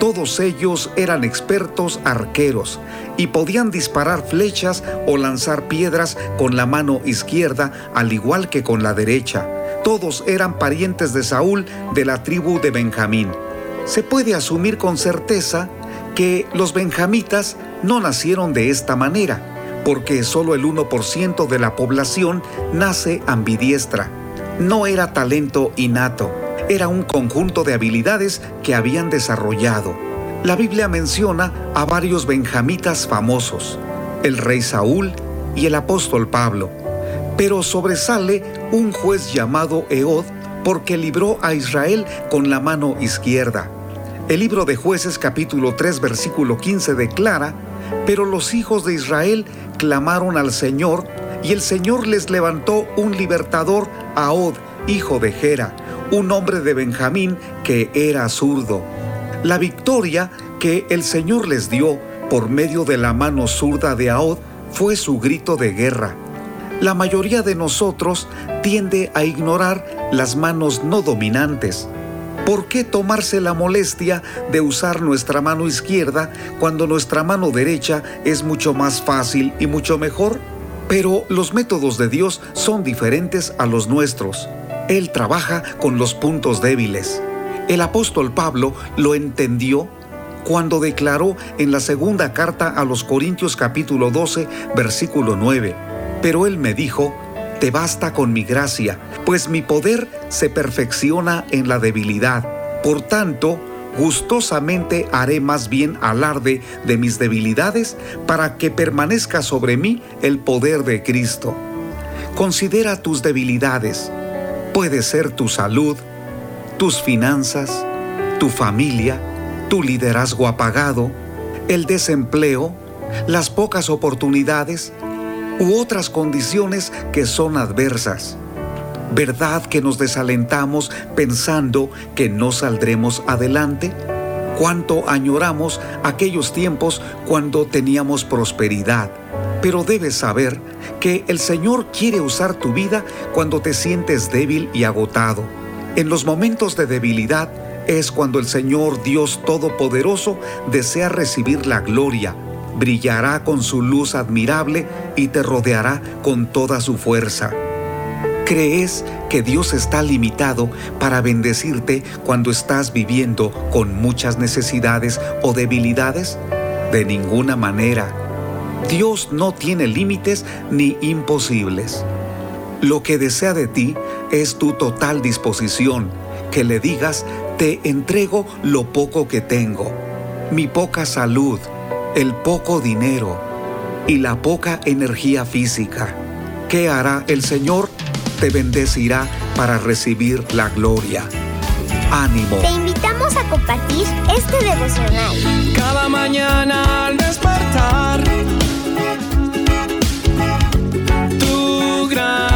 todos ellos eran expertos arqueros y podían disparar flechas o lanzar piedras con la mano izquierda al igual que con la derecha. Todos eran parientes de Saúl de la tribu de Benjamín. Se puede asumir con certeza que los benjamitas no nacieron de esta manera, porque solo el 1% de la población nace ambidiestra. No era talento innato era un conjunto de habilidades que habían desarrollado. La Biblia menciona a varios benjamitas famosos, el rey Saúl y el apóstol Pablo, pero sobresale un juez llamado Eod porque libró a Israel con la mano izquierda. El libro de jueces capítulo 3 versículo 15 declara, pero los hijos de Israel clamaron al Señor y el Señor les levantó un libertador, Od, hijo de Gera, un hombre de Benjamín que era zurdo. La victoria que el Señor les dio por medio de la mano zurda de Ahod fue su grito de guerra. La mayoría de nosotros tiende a ignorar las manos no dominantes. ¿Por qué tomarse la molestia de usar nuestra mano izquierda cuando nuestra mano derecha es mucho más fácil y mucho mejor? Pero los métodos de Dios son diferentes a los nuestros. Él trabaja con los puntos débiles. El apóstol Pablo lo entendió cuando declaró en la segunda carta a los Corintios capítulo 12, versículo 9. Pero él me dijo, te basta con mi gracia, pues mi poder se perfecciona en la debilidad. Por tanto, gustosamente haré más bien alarde de mis debilidades para que permanezca sobre mí el poder de Cristo. Considera tus debilidades Puede ser tu salud, tus finanzas, tu familia, tu liderazgo apagado, el desempleo, las pocas oportunidades u otras condiciones que son adversas. ¿Verdad que nos desalentamos pensando que no saldremos adelante? ¿Cuánto añoramos aquellos tiempos cuando teníamos prosperidad? Pero debes saber que el Señor quiere usar tu vida cuando te sientes débil y agotado. En los momentos de debilidad es cuando el Señor Dios Todopoderoso desea recibir la gloria, brillará con su luz admirable y te rodeará con toda su fuerza. ¿Crees que Dios está limitado para bendecirte cuando estás viviendo con muchas necesidades o debilidades? De ninguna manera. Dios no tiene límites ni imposibles. Lo que desea de ti es tu total disposición, que le digas, te entrego lo poco que tengo, mi poca salud, el poco dinero y la poca energía física. ¿Qué hará el Señor? Te bendecirá para recibir la gloria. Ánimo. Te invitamos a compartir este devocional. Cada mañana al despertar. Tu gran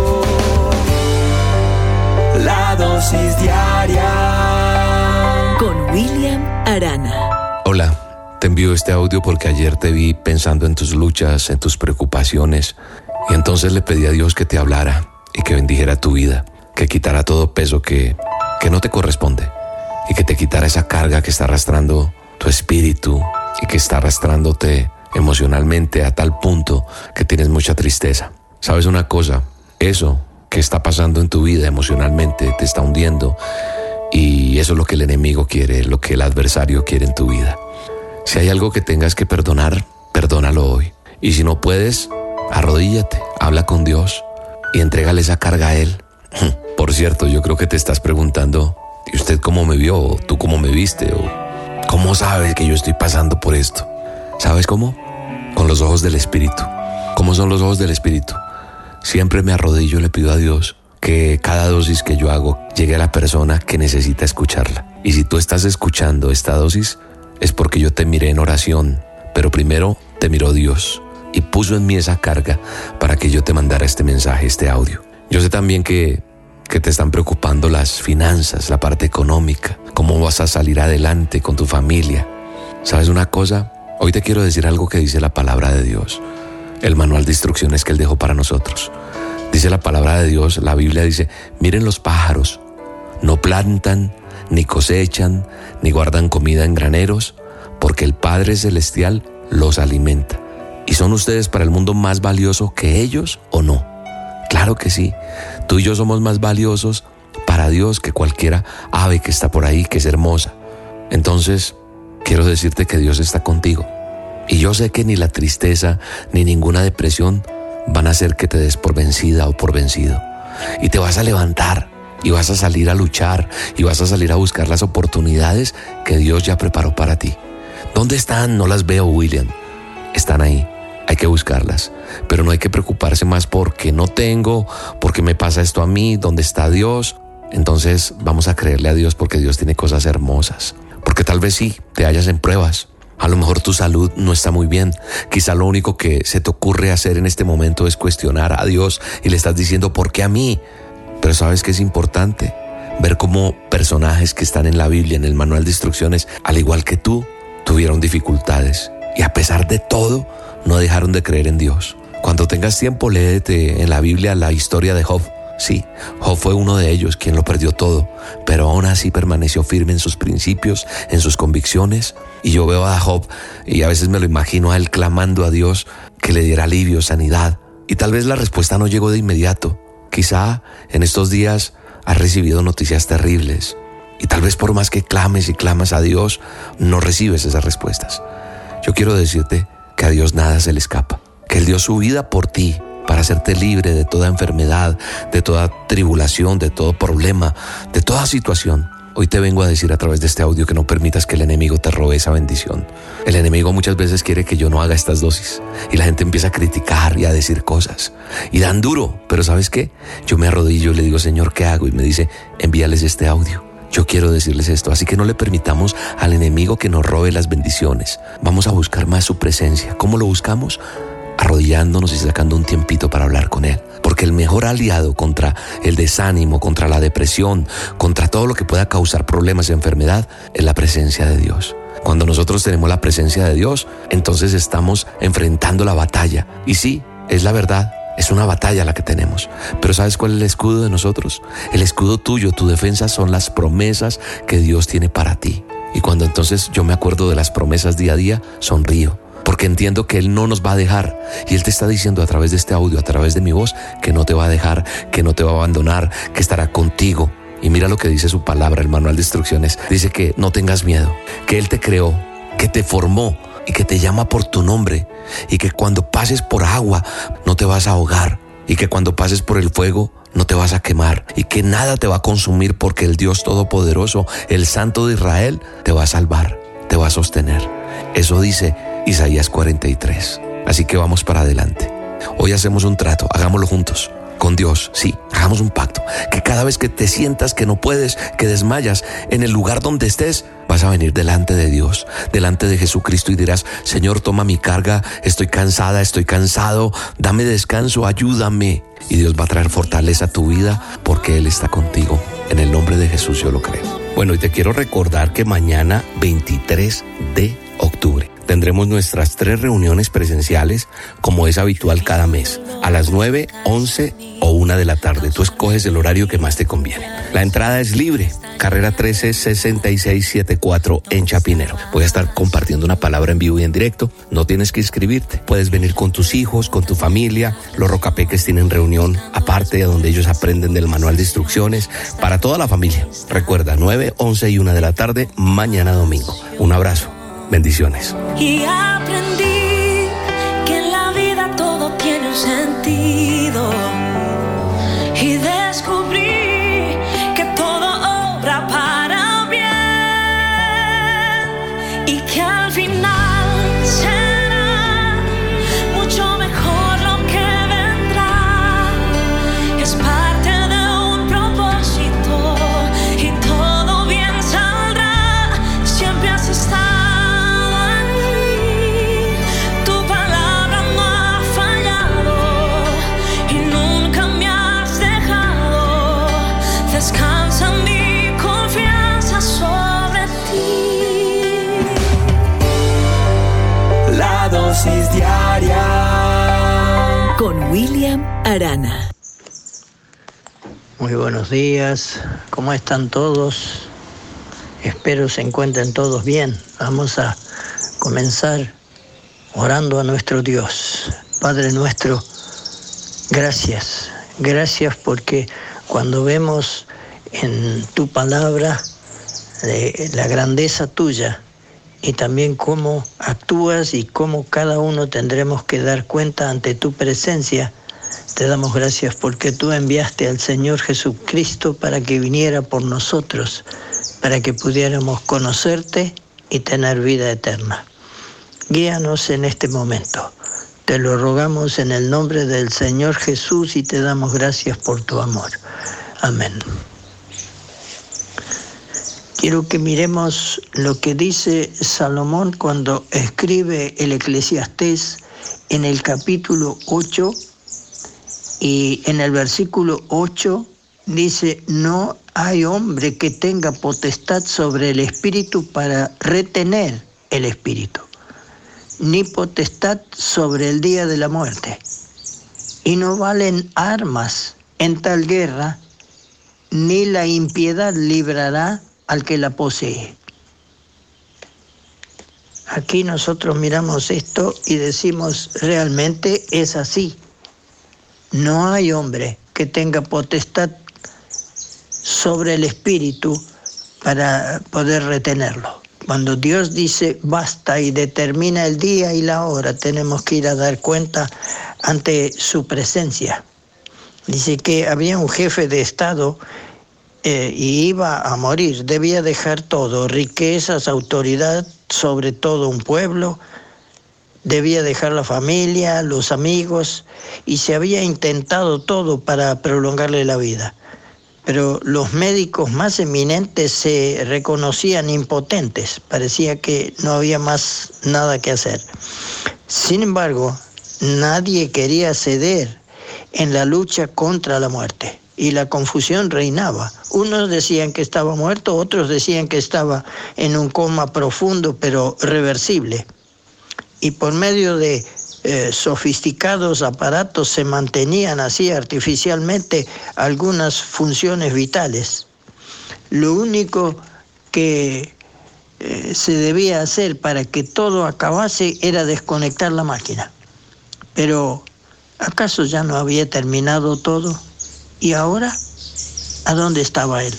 La dosis diaria con William Arana. Hola, te envío este audio porque ayer te vi pensando en tus luchas, en tus preocupaciones, y entonces le pedí a Dios que te hablara y que bendijera tu vida, que quitara todo peso que, que no te corresponde y que te quitara esa carga que está arrastrando tu espíritu y que está arrastrándote emocionalmente a tal punto que tienes mucha tristeza. ¿Sabes una cosa? Eso que está pasando en tu vida emocionalmente te está hundiendo y eso es lo que el enemigo quiere, lo que el adversario quiere en tu vida. Si hay algo que tengas que perdonar, perdónalo hoy. Y si no puedes, arrodíllate, habla con Dios y entrégale esa carga a Él. Por cierto, yo creo que te estás preguntando, ¿y usted cómo me vio? ¿O tú cómo me viste? ¿O cómo sabes que yo estoy pasando por esto? ¿Sabes cómo? Con los ojos del Espíritu. ¿Cómo son los ojos del Espíritu? Siempre me arrodillo y le pido a Dios que cada dosis que yo hago llegue a la persona que necesita escucharla. Y si tú estás escuchando esta dosis, es porque yo te miré en oración, pero primero te miró Dios y puso en mí esa carga para que yo te mandara este mensaje, este audio. Yo sé también que, que te están preocupando las finanzas, la parte económica, cómo vas a salir adelante con tu familia. ¿Sabes una cosa? Hoy te quiero decir algo que dice la palabra de Dios, el manual de instrucciones que Él dejó para nosotros. Dice la palabra de Dios, la Biblia dice, miren los pájaros, no plantan, ni cosechan, ni guardan comida en graneros, porque el Padre Celestial los alimenta. ¿Y son ustedes para el mundo más valioso que ellos o no? Claro que sí. Tú y yo somos más valiosos para Dios que cualquiera ave que está por ahí, que es hermosa. Entonces, quiero decirte que Dios está contigo. Y yo sé que ni la tristeza ni ninguna depresión van a hacer que te des por vencida o por vencido. Y te vas a levantar y vas a salir a luchar y vas a salir a buscar las oportunidades que Dios ya preparó para ti. ¿Dónde están? No las veo, William. Están ahí. Hay que buscarlas. Pero no hay que preocuparse más porque no tengo, porque me pasa esto a mí, ¿dónde está Dios? Entonces vamos a creerle a Dios porque Dios tiene cosas hermosas. Porque tal vez sí, te hallas en pruebas. A lo mejor tu salud no está muy bien. Quizá lo único que se te ocurre hacer en este momento es cuestionar a Dios y le estás diciendo, ¿por qué a mí? Pero sabes que es importante ver cómo personajes que están en la Biblia, en el manual de instrucciones, al igual que tú, tuvieron dificultades. Y a pesar de todo, no dejaron de creer en Dios. Cuando tengas tiempo, léete en la Biblia la historia de Job. Sí, Job fue uno de ellos quien lo perdió todo, pero aún así permaneció firme en sus principios, en sus convicciones. Y yo veo a Job y a veces me lo imagino a él clamando a Dios que le diera alivio, sanidad. Y tal vez la respuesta no llegó de inmediato. Quizá en estos días has recibido noticias terribles y tal vez por más que clames y clamas a Dios, no recibes esas respuestas. Yo quiero decirte que a Dios nada se le escapa, que Él dio su vida por ti para hacerte libre de toda enfermedad, de toda tribulación, de todo problema, de toda situación. Hoy te vengo a decir a través de este audio que no permitas que el enemigo te robe esa bendición. El enemigo muchas veces quiere que yo no haga estas dosis y la gente empieza a criticar y a decir cosas y dan duro, pero ¿sabes qué? Yo me arrodillo y le digo, Señor, ¿qué hago? Y me dice, envíales este audio. Yo quiero decirles esto, así que no le permitamos al enemigo que nos robe las bendiciones. Vamos a buscar más su presencia. ¿Cómo lo buscamos? Arrodillándonos y sacando un tiempito para hablar con Él. Porque el mejor aliado contra el desánimo, contra la depresión, contra todo lo que pueda causar problemas y enfermedad, es la presencia de Dios. Cuando nosotros tenemos la presencia de Dios, entonces estamos enfrentando la batalla. Y sí, es la verdad, es una batalla la que tenemos. Pero ¿sabes cuál es el escudo de nosotros? El escudo tuyo, tu defensa son las promesas que Dios tiene para ti. Y cuando entonces yo me acuerdo de las promesas día a día, sonrío porque entiendo que Él no nos va a dejar. Y Él te está diciendo a través de este audio, a través de mi voz, que no te va a dejar, que no te va a abandonar, que estará contigo. Y mira lo que dice su palabra, el manual de instrucciones. Dice que no tengas miedo, que Él te creó, que te formó y que te llama por tu nombre. Y que cuando pases por agua no te vas a ahogar. Y que cuando pases por el fuego no te vas a quemar. Y que nada te va a consumir porque el Dios Todopoderoso, el Santo de Israel, te va a salvar, te va a sostener. Eso dice Isaías 43. Así que vamos para adelante. Hoy hacemos un trato, hagámoslo juntos. Con Dios, sí, hagamos un pacto. Que cada vez que te sientas que no puedes, que desmayas, en el lugar donde estés, vas a venir delante de Dios, delante de Jesucristo y dirás, Señor, toma mi carga, estoy cansada, estoy cansado, dame descanso, ayúdame. Y Dios va a traer fortaleza a tu vida porque Él está contigo. En el nombre de Jesús yo lo creo. Bueno, y te quiero recordar que mañana 23 de octubre tendremos nuestras tres reuniones presenciales como es habitual cada mes, a las 9, 11 o 1 de la tarde. Tú escoges el horario que más te conviene. La entrada es libre, carrera 13 6674 en Chapinero. Voy a estar compartiendo una palabra en vivo y en directo. No tienes que inscribirte. Puedes venir con tus hijos, con tu familia. Los rocapeques tienen reunión aparte de donde ellos aprenden del manual de instrucciones para toda la familia. Recuerda, 9, 11 y 1 de la tarde, mañana domingo. Un abrazo. Bendiciones. Arana. Muy buenos días, ¿cómo están todos? Espero se encuentren todos bien. Vamos a comenzar orando a nuestro Dios. Padre nuestro, gracias, gracias porque cuando vemos en tu palabra la grandeza tuya y también cómo actúas y cómo cada uno tendremos que dar cuenta ante tu presencia, te damos gracias porque tú enviaste al Señor Jesucristo para que viniera por nosotros, para que pudiéramos conocerte y tener vida eterna. Guíanos en este momento. Te lo rogamos en el nombre del Señor Jesús y te damos gracias por tu amor. Amén. Quiero que miremos lo que dice Salomón cuando escribe el Eclesiastés en el capítulo 8 y en el versículo 8 dice, no hay hombre que tenga potestad sobre el espíritu para retener el espíritu, ni potestad sobre el día de la muerte. Y no valen armas en tal guerra, ni la impiedad librará al que la posee. Aquí nosotros miramos esto y decimos, realmente es así. No hay hombre que tenga potestad sobre el espíritu para poder retenerlo. Cuando Dios dice basta y determina el día y la hora, tenemos que ir a dar cuenta ante su presencia. Dice que había un jefe de Estado eh, y iba a morir, debía dejar todo, riquezas, autoridad sobre todo un pueblo, debía dejar la familia, los amigos, y se había intentado todo para prolongarle la vida. Pero los médicos más eminentes se reconocían impotentes, parecía que no había más nada que hacer. Sin embargo, nadie quería ceder en la lucha contra la muerte y la confusión reinaba. Unos decían que estaba muerto, otros decían que estaba en un coma profundo pero reversible y por medio de eh, sofisticados aparatos se mantenían así artificialmente algunas funciones vitales. Lo único que eh, se debía hacer para que todo acabase era desconectar la máquina. Pero ¿acaso ya no había terminado todo? ¿Y ahora? ¿A dónde estaba él?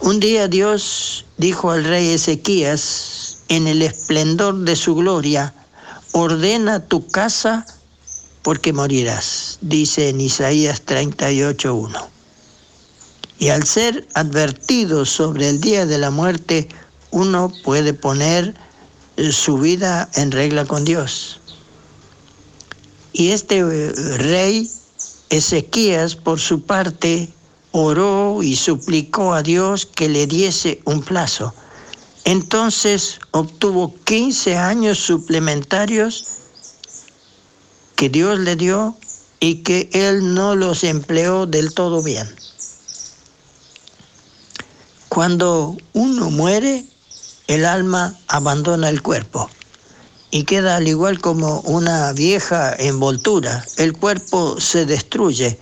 Un día Dios dijo al rey Ezequías, en el esplendor de su gloria, ordena tu casa porque morirás, dice en Isaías 38.1. Y al ser advertido sobre el día de la muerte, uno puede poner eh, su vida en regla con Dios. Y este eh, rey, Ezequías, por su parte, oró y suplicó a Dios que le diese un plazo entonces obtuvo 15 años suplementarios que Dios le dio y que él no los empleó del todo bien. Cuando uno muere, el alma abandona el cuerpo y queda al igual como una vieja envoltura. El cuerpo se destruye,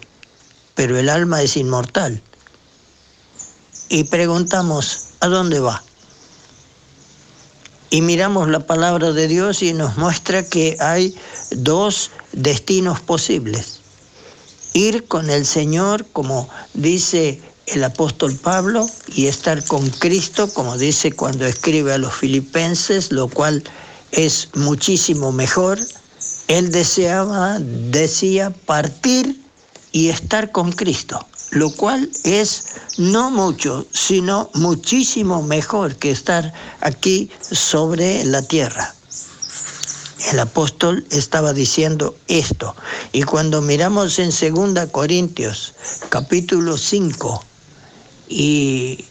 pero el alma es inmortal. Y preguntamos, ¿a dónde va? Y miramos la palabra de Dios y nos muestra que hay dos destinos posibles. Ir con el Señor, como dice el apóstol Pablo, y estar con Cristo, como dice cuando escribe a los filipenses, lo cual es muchísimo mejor. Él deseaba, decía, partir y estar con Cristo lo cual es no mucho, sino muchísimo mejor que estar aquí sobre la tierra. El apóstol estaba diciendo esto. Y cuando miramos en 2 Corintios capítulo 5 y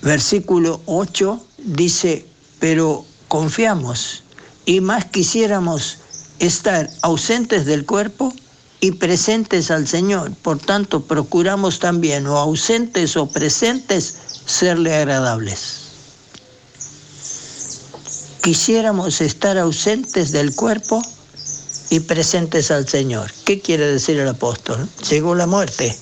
versículo 8, dice, pero confiamos y más quisiéramos estar ausentes del cuerpo y presentes al Señor. Por tanto, procuramos también, o ausentes o presentes, serle agradables. Quisiéramos estar ausentes del cuerpo y presentes al Señor. ¿Qué quiere decir el apóstol? Llegó la muerte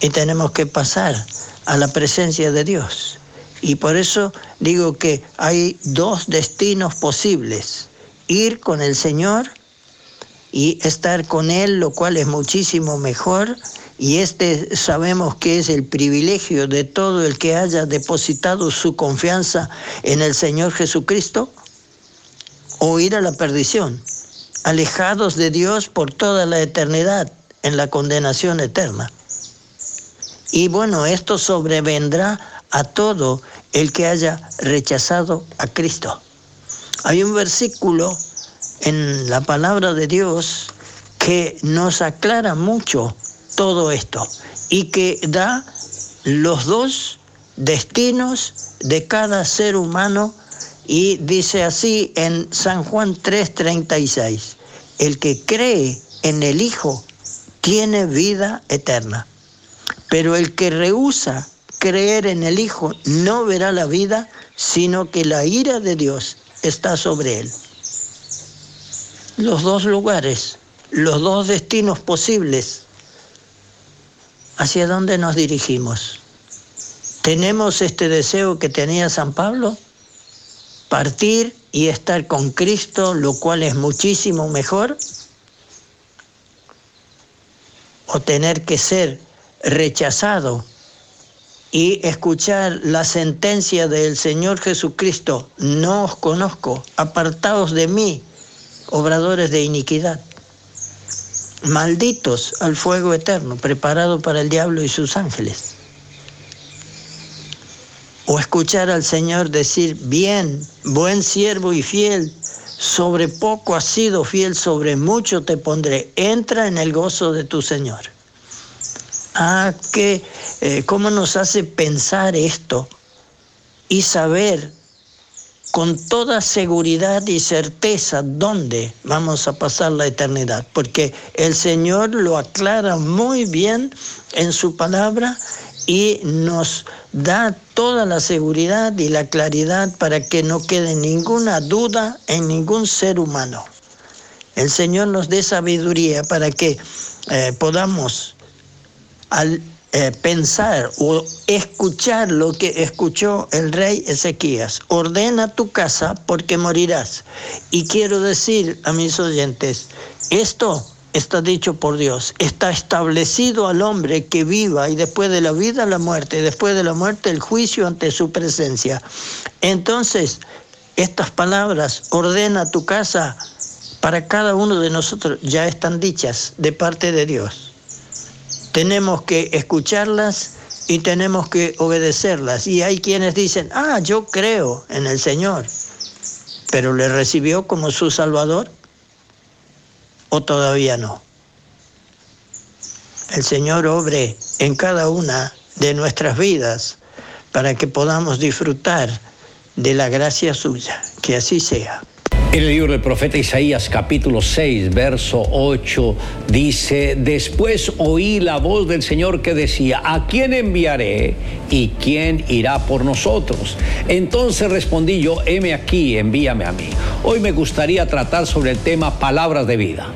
y tenemos que pasar a la presencia de Dios. Y por eso digo que hay dos destinos posibles. Ir con el Señor y estar con Él, lo cual es muchísimo mejor. Y este sabemos que es el privilegio de todo el que haya depositado su confianza en el Señor Jesucristo, o ir a la perdición, alejados de Dios por toda la eternidad, en la condenación eterna. Y bueno, esto sobrevendrá a todo el que haya rechazado a Cristo. Hay un versículo en la palabra de Dios que nos aclara mucho todo esto y que da los dos destinos de cada ser humano y dice así en San Juan 3:36, el que cree en el Hijo tiene vida eterna, pero el que rehúsa creer en el Hijo no verá la vida, sino que la ira de Dios está sobre él los dos lugares, los dos destinos posibles. ¿Hacia dónde nos dirigimos? ¿Tenemos este deseo que tenía San Pablo? Partir y estar con Cristo, lo cual es muchísimo mejor. ¿O tener que ser rechazado y escuchar la sentencia del Señor Jesucristo, no os conozco, apartaos de mí, obradores de iniquidad, malditos al fuego eterno, preparado para el diablo y sus ángeles. O escuchar al Señor decir, bien, buen siervo y fiel, sobre poco has sido fiel, sobre mucho te pondré, entra en el gozo de tu Señor. Ah, que, eh, ¿cómo nos hace pensar esto y saber con toda seguridad y certeza dónde vamos a pasar la eternidad? Porque el Señor lo aclara muy bien en su palabra y nos da toda la seguridad y la claridad para que no quede ninguna duda en ningún ser humano. El Señor nos dé sabiduría para que eh, podamos al eh, pensar o escuchar lo que escuchó el rey Ezequías. Ordena tu casa porque morirás. Y quiero decir a mis oyentes, esto está dicho por Dios, está establecido al hombre que viva y después de la vida la muerte, y después de la muerte el juicio ante su presencia. Entonces, estas palabras, ordena tu casa, para cada uno de nosotros ya están dichas de parte de Dios. Tenemos que escucharlas y tenemos que obedecerlas. Y hay quienes dicen, ah, yo creo en el Señor, pero le recibió como su Salvador o todavía no. El Señor obre en cada una de nuestras vidas para que podamos disfrutar de la gracia suya. Que así sea. En el libro del profeta Isaías capítulo 6, verso 8, dice, después oí la voz del Señor que decía, ¿a quién enviaré y quién irá por nosotros? Entonces respondí yo, heme aquí, envíame a mí. Hoy me gustaría tratar sobre el tema palabras de vida.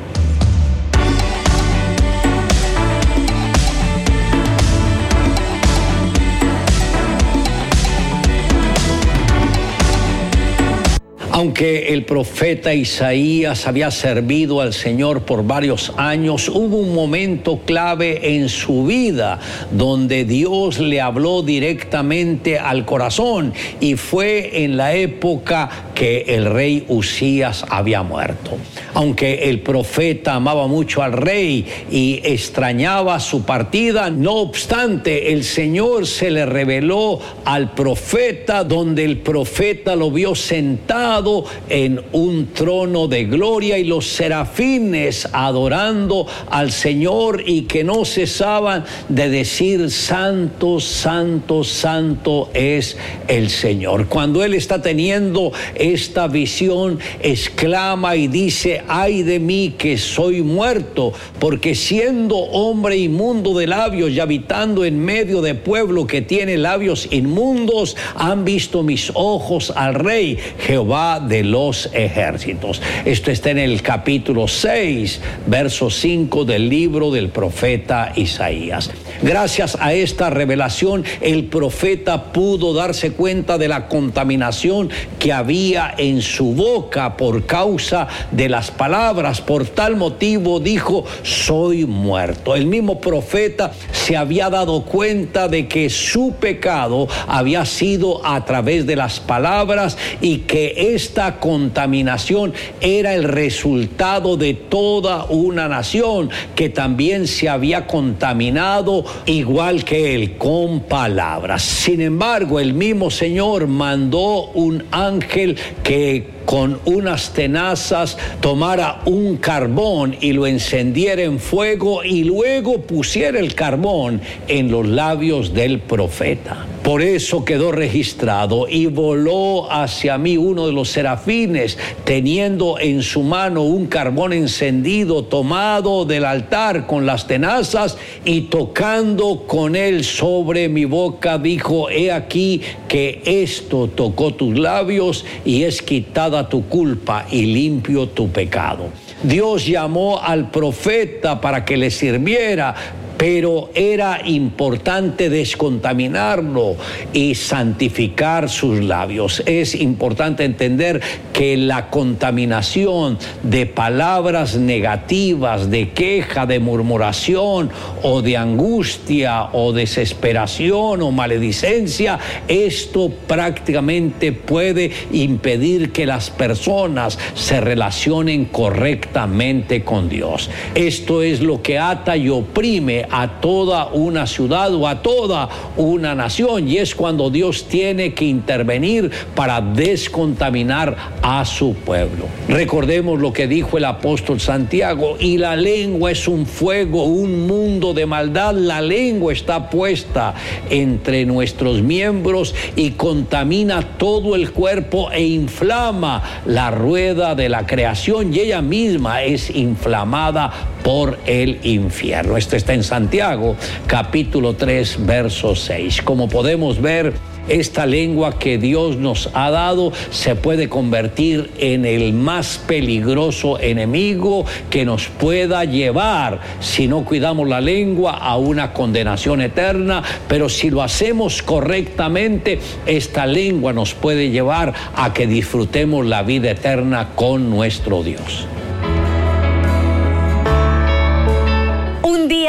Aunque el profeta Isaías había servido al Señor por varios años, hubo un momento clave en su vida donde Dios le habló directamente al corazón y fue en la época que el rey Usías había muerto. Aunque el profeta amaba mucho al rey y extrañaba su partida, no obstante el Señor se le reveló al profeta donde el profeta lo vio sentado en un trono de gloria y los serafines adorando al Señor y que no cesaban de decir, santo, santo, santo es el Señor. Cuando Él está teniendo esta visión, exclama y dice, ay de mí que soy muerto, porque siendo hombre inmundo de labios y habitando en medio de pueblo que tiene labios inmundos, han visto mis ojos al Rey Jehová de los ejércitos. Esto está en el capítulo 6, verso 5 del libro del profeta Isaías. Gracias a esta revelación, el profeta pudo darse cuenta de la contaminación que había en su boca por causa de las palabras. Por tal motivo dijo, soy muerto. El mismo profeta se había dado cuenta de que su pecado había sido a través de las palabras y que esta contaminación era el resultado de toda una nación que también se había contaminado igual que él con palabras. Sin embargo, el mismo Señor mandó un ángel que con unas tenazas tomara un carbón y lo encendiera en fuego y luego pusiera el carbón en los labios del profeta. Por eso quedó registrado y voló hacia mí uno de los serafines teniendo en su mano un carbón encendido tomado del altar con las tenazas y tocando con él sobre mi boca dijo, he aquí que esto tocó tus labios y es quitada tu culpa y limpio tu pecado. Dios llamó al profeta para que le sirviera pero era importante descontaminarlo y santificar sus labios. Es importante entender que la contaminación de palabras negativas, de queja, de murmuración o de angustia o desesperación o maledicencia, esto prácticamente puede impedir que las personas se relacionen correctamente con Dios. Esto es lo que ata y oprime a toda una ciudad o a toda una nación. Y es cuando Dios tiene que intervenir para descontaminar a su pueblo. Recordemos lo que dijo el apóstol Santiago, y la lengua es un fuego, un mundo de maldad, la lengua está puesta entre nuestros miembros y contamina todo el cuerpo e inflama la rueda de la creación. Y ella misma es inflamada por el infierno. Esto está en Santiago, capítulo 3, verso 6. Como podemos ver, esta lengua que Dios nos ha dado se puede convertir en el más peligroso enemigo que nos pueda llevar, si no cuidamos la lengua, a una condenación eterna, pero si lo hacemos correctamente, esta lengua nos puede llevar a que disfrutemos la vida eterna con nuestro Dios.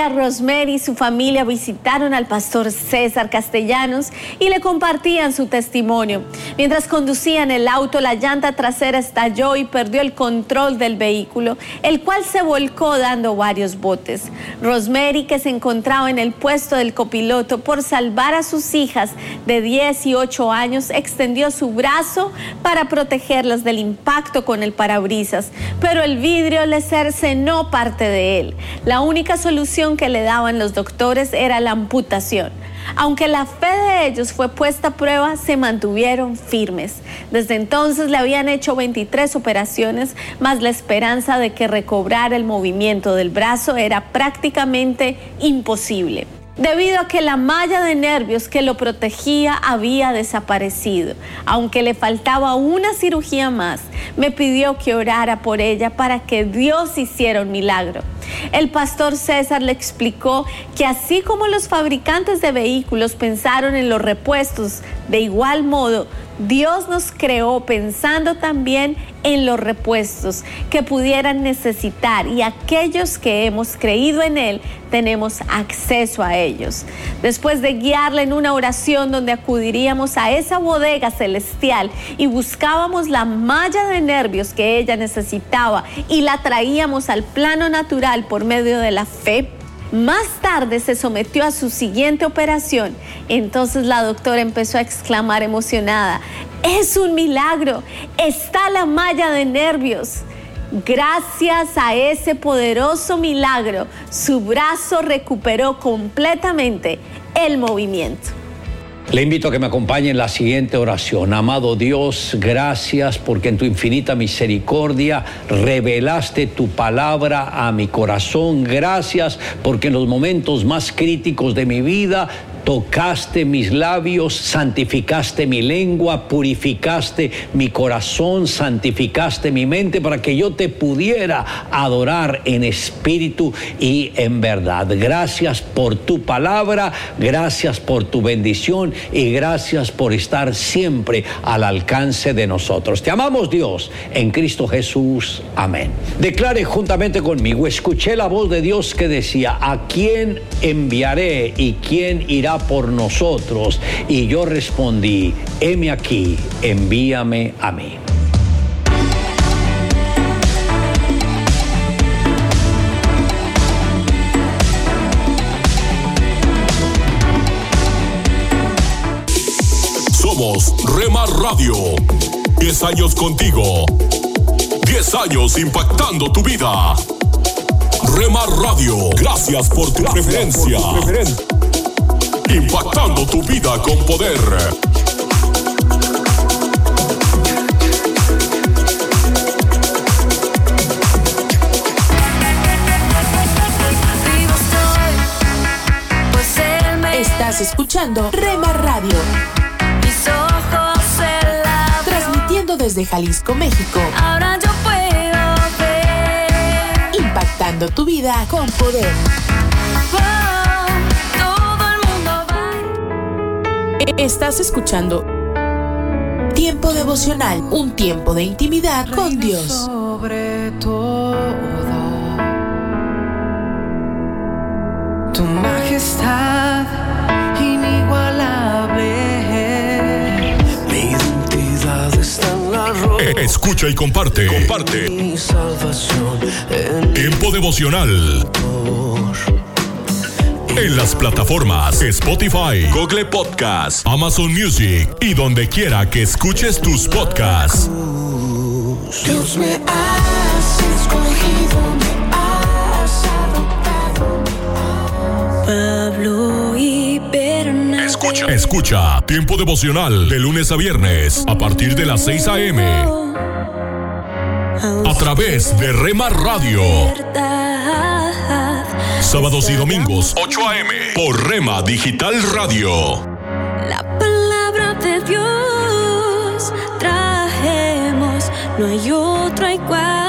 Rosemary y su familia visitaron al pastor César Castellanos y le compartían su testimonio. Mientras conducían el auto, la llanta trasera estalló y perdió el control del vehículo, el cual se volcó dando varios botes. Rosemary, que se encontraba en el puesto del copiloto por salvar a sus hijas de 10 y 8 años, extendió su brazo para protegerlas del impacto con el parabrisas, pero el vidrio le cercenó parte de él. La única solución que le daban los doctores era la amputación. Aunque la fe de ellos fue puesta a prueba, se mantuvieron firmes. Desde entonces le habían hecho 23 operaciones, más la esperanza de que recobrara el movimiento del brazo era prácticamente imposible debido a que la malla de nervios que lo protegía había desaparecido. Aunque le faltaba una cirugía más, me pidió que orara por ella para que Dios hiciera un milagro. El pastor César le explicó que así como los fabricantes de vehículos pensaron en los repuestos, de igual modo Dios nos creó pensando también en los repuestos que pudieran necesitar y aquellos que hemos creído en Él tenemos acceso a ellos. Después de guiarle en una oración donde acudiríamos a esa bodega celestial y buscábamos la malla de nervios que ella necesitaba y la traíamos al plano natural por medio de la fe, más tarde se sometió a su siguiente operación. Entonces la doctora empezó a exclamar emocionada, es un milagro, está la malla de nervios. Gracias a ese poderoso milagro, su brazo recuperó completamente el movimiento. Le invito a que me acompañe en la siguiente oración. Amado Dios, gracias porque en tu infinita misericordia revelaste tu palabra a mi corazón. Gracias porque en los momentos más críticos de mi vida tocaste mis labios, santificaste mi lengua, purificaste mi corazón, santificaste mi mente para que yo te pudiera adorar en espíritu y en verdad. Gracias por tu palabra, gracias por tu bendición y gracias por estar siempre al alcance de nosotros. Te amamos Dios en Cristo Jesús. Amén. Declare juntamente conmigo, escuché la voz de Dios que decía, ¿a quién enviaré y quién irá por nosotros? Y yo respondí, heme aquí, envíame a mí. Somos Rema Radio. 10 años contigo. 10 años impactando tu vida. Rema Radio, gracias por tu preferencia. Impactando tu vida con poder. Estás escuchando Rema Radio. Mis ojos cerrados. Transmitiendo desde Jalisco, México. Ahora yo puedo ver. Impactando tu vida con poder. Oh, Estás escuchando Tiempo devocional, un tiempo de intimidad con Dios. Sobre todo, tu majestad inigualable. Mi identidad está en la. Eh, Escucha y comparte. Comparte. Mi salvación en Tiempo devocional. En las plataformas Spotify, Google Podcast, Amazon Music y donde quiera que escuches tus podcasts. Dios me has escogido, me has adoptado. Pablo y Bernabé. Escucha. Escucha Tiempo devocional de lunes a viernes a partir de las 6 a.m. A través de Rema Radio. Sábados y domingos 8 a.m. por Rema Digital Radio. La palabra de Dios trajemos, no hay otra igual.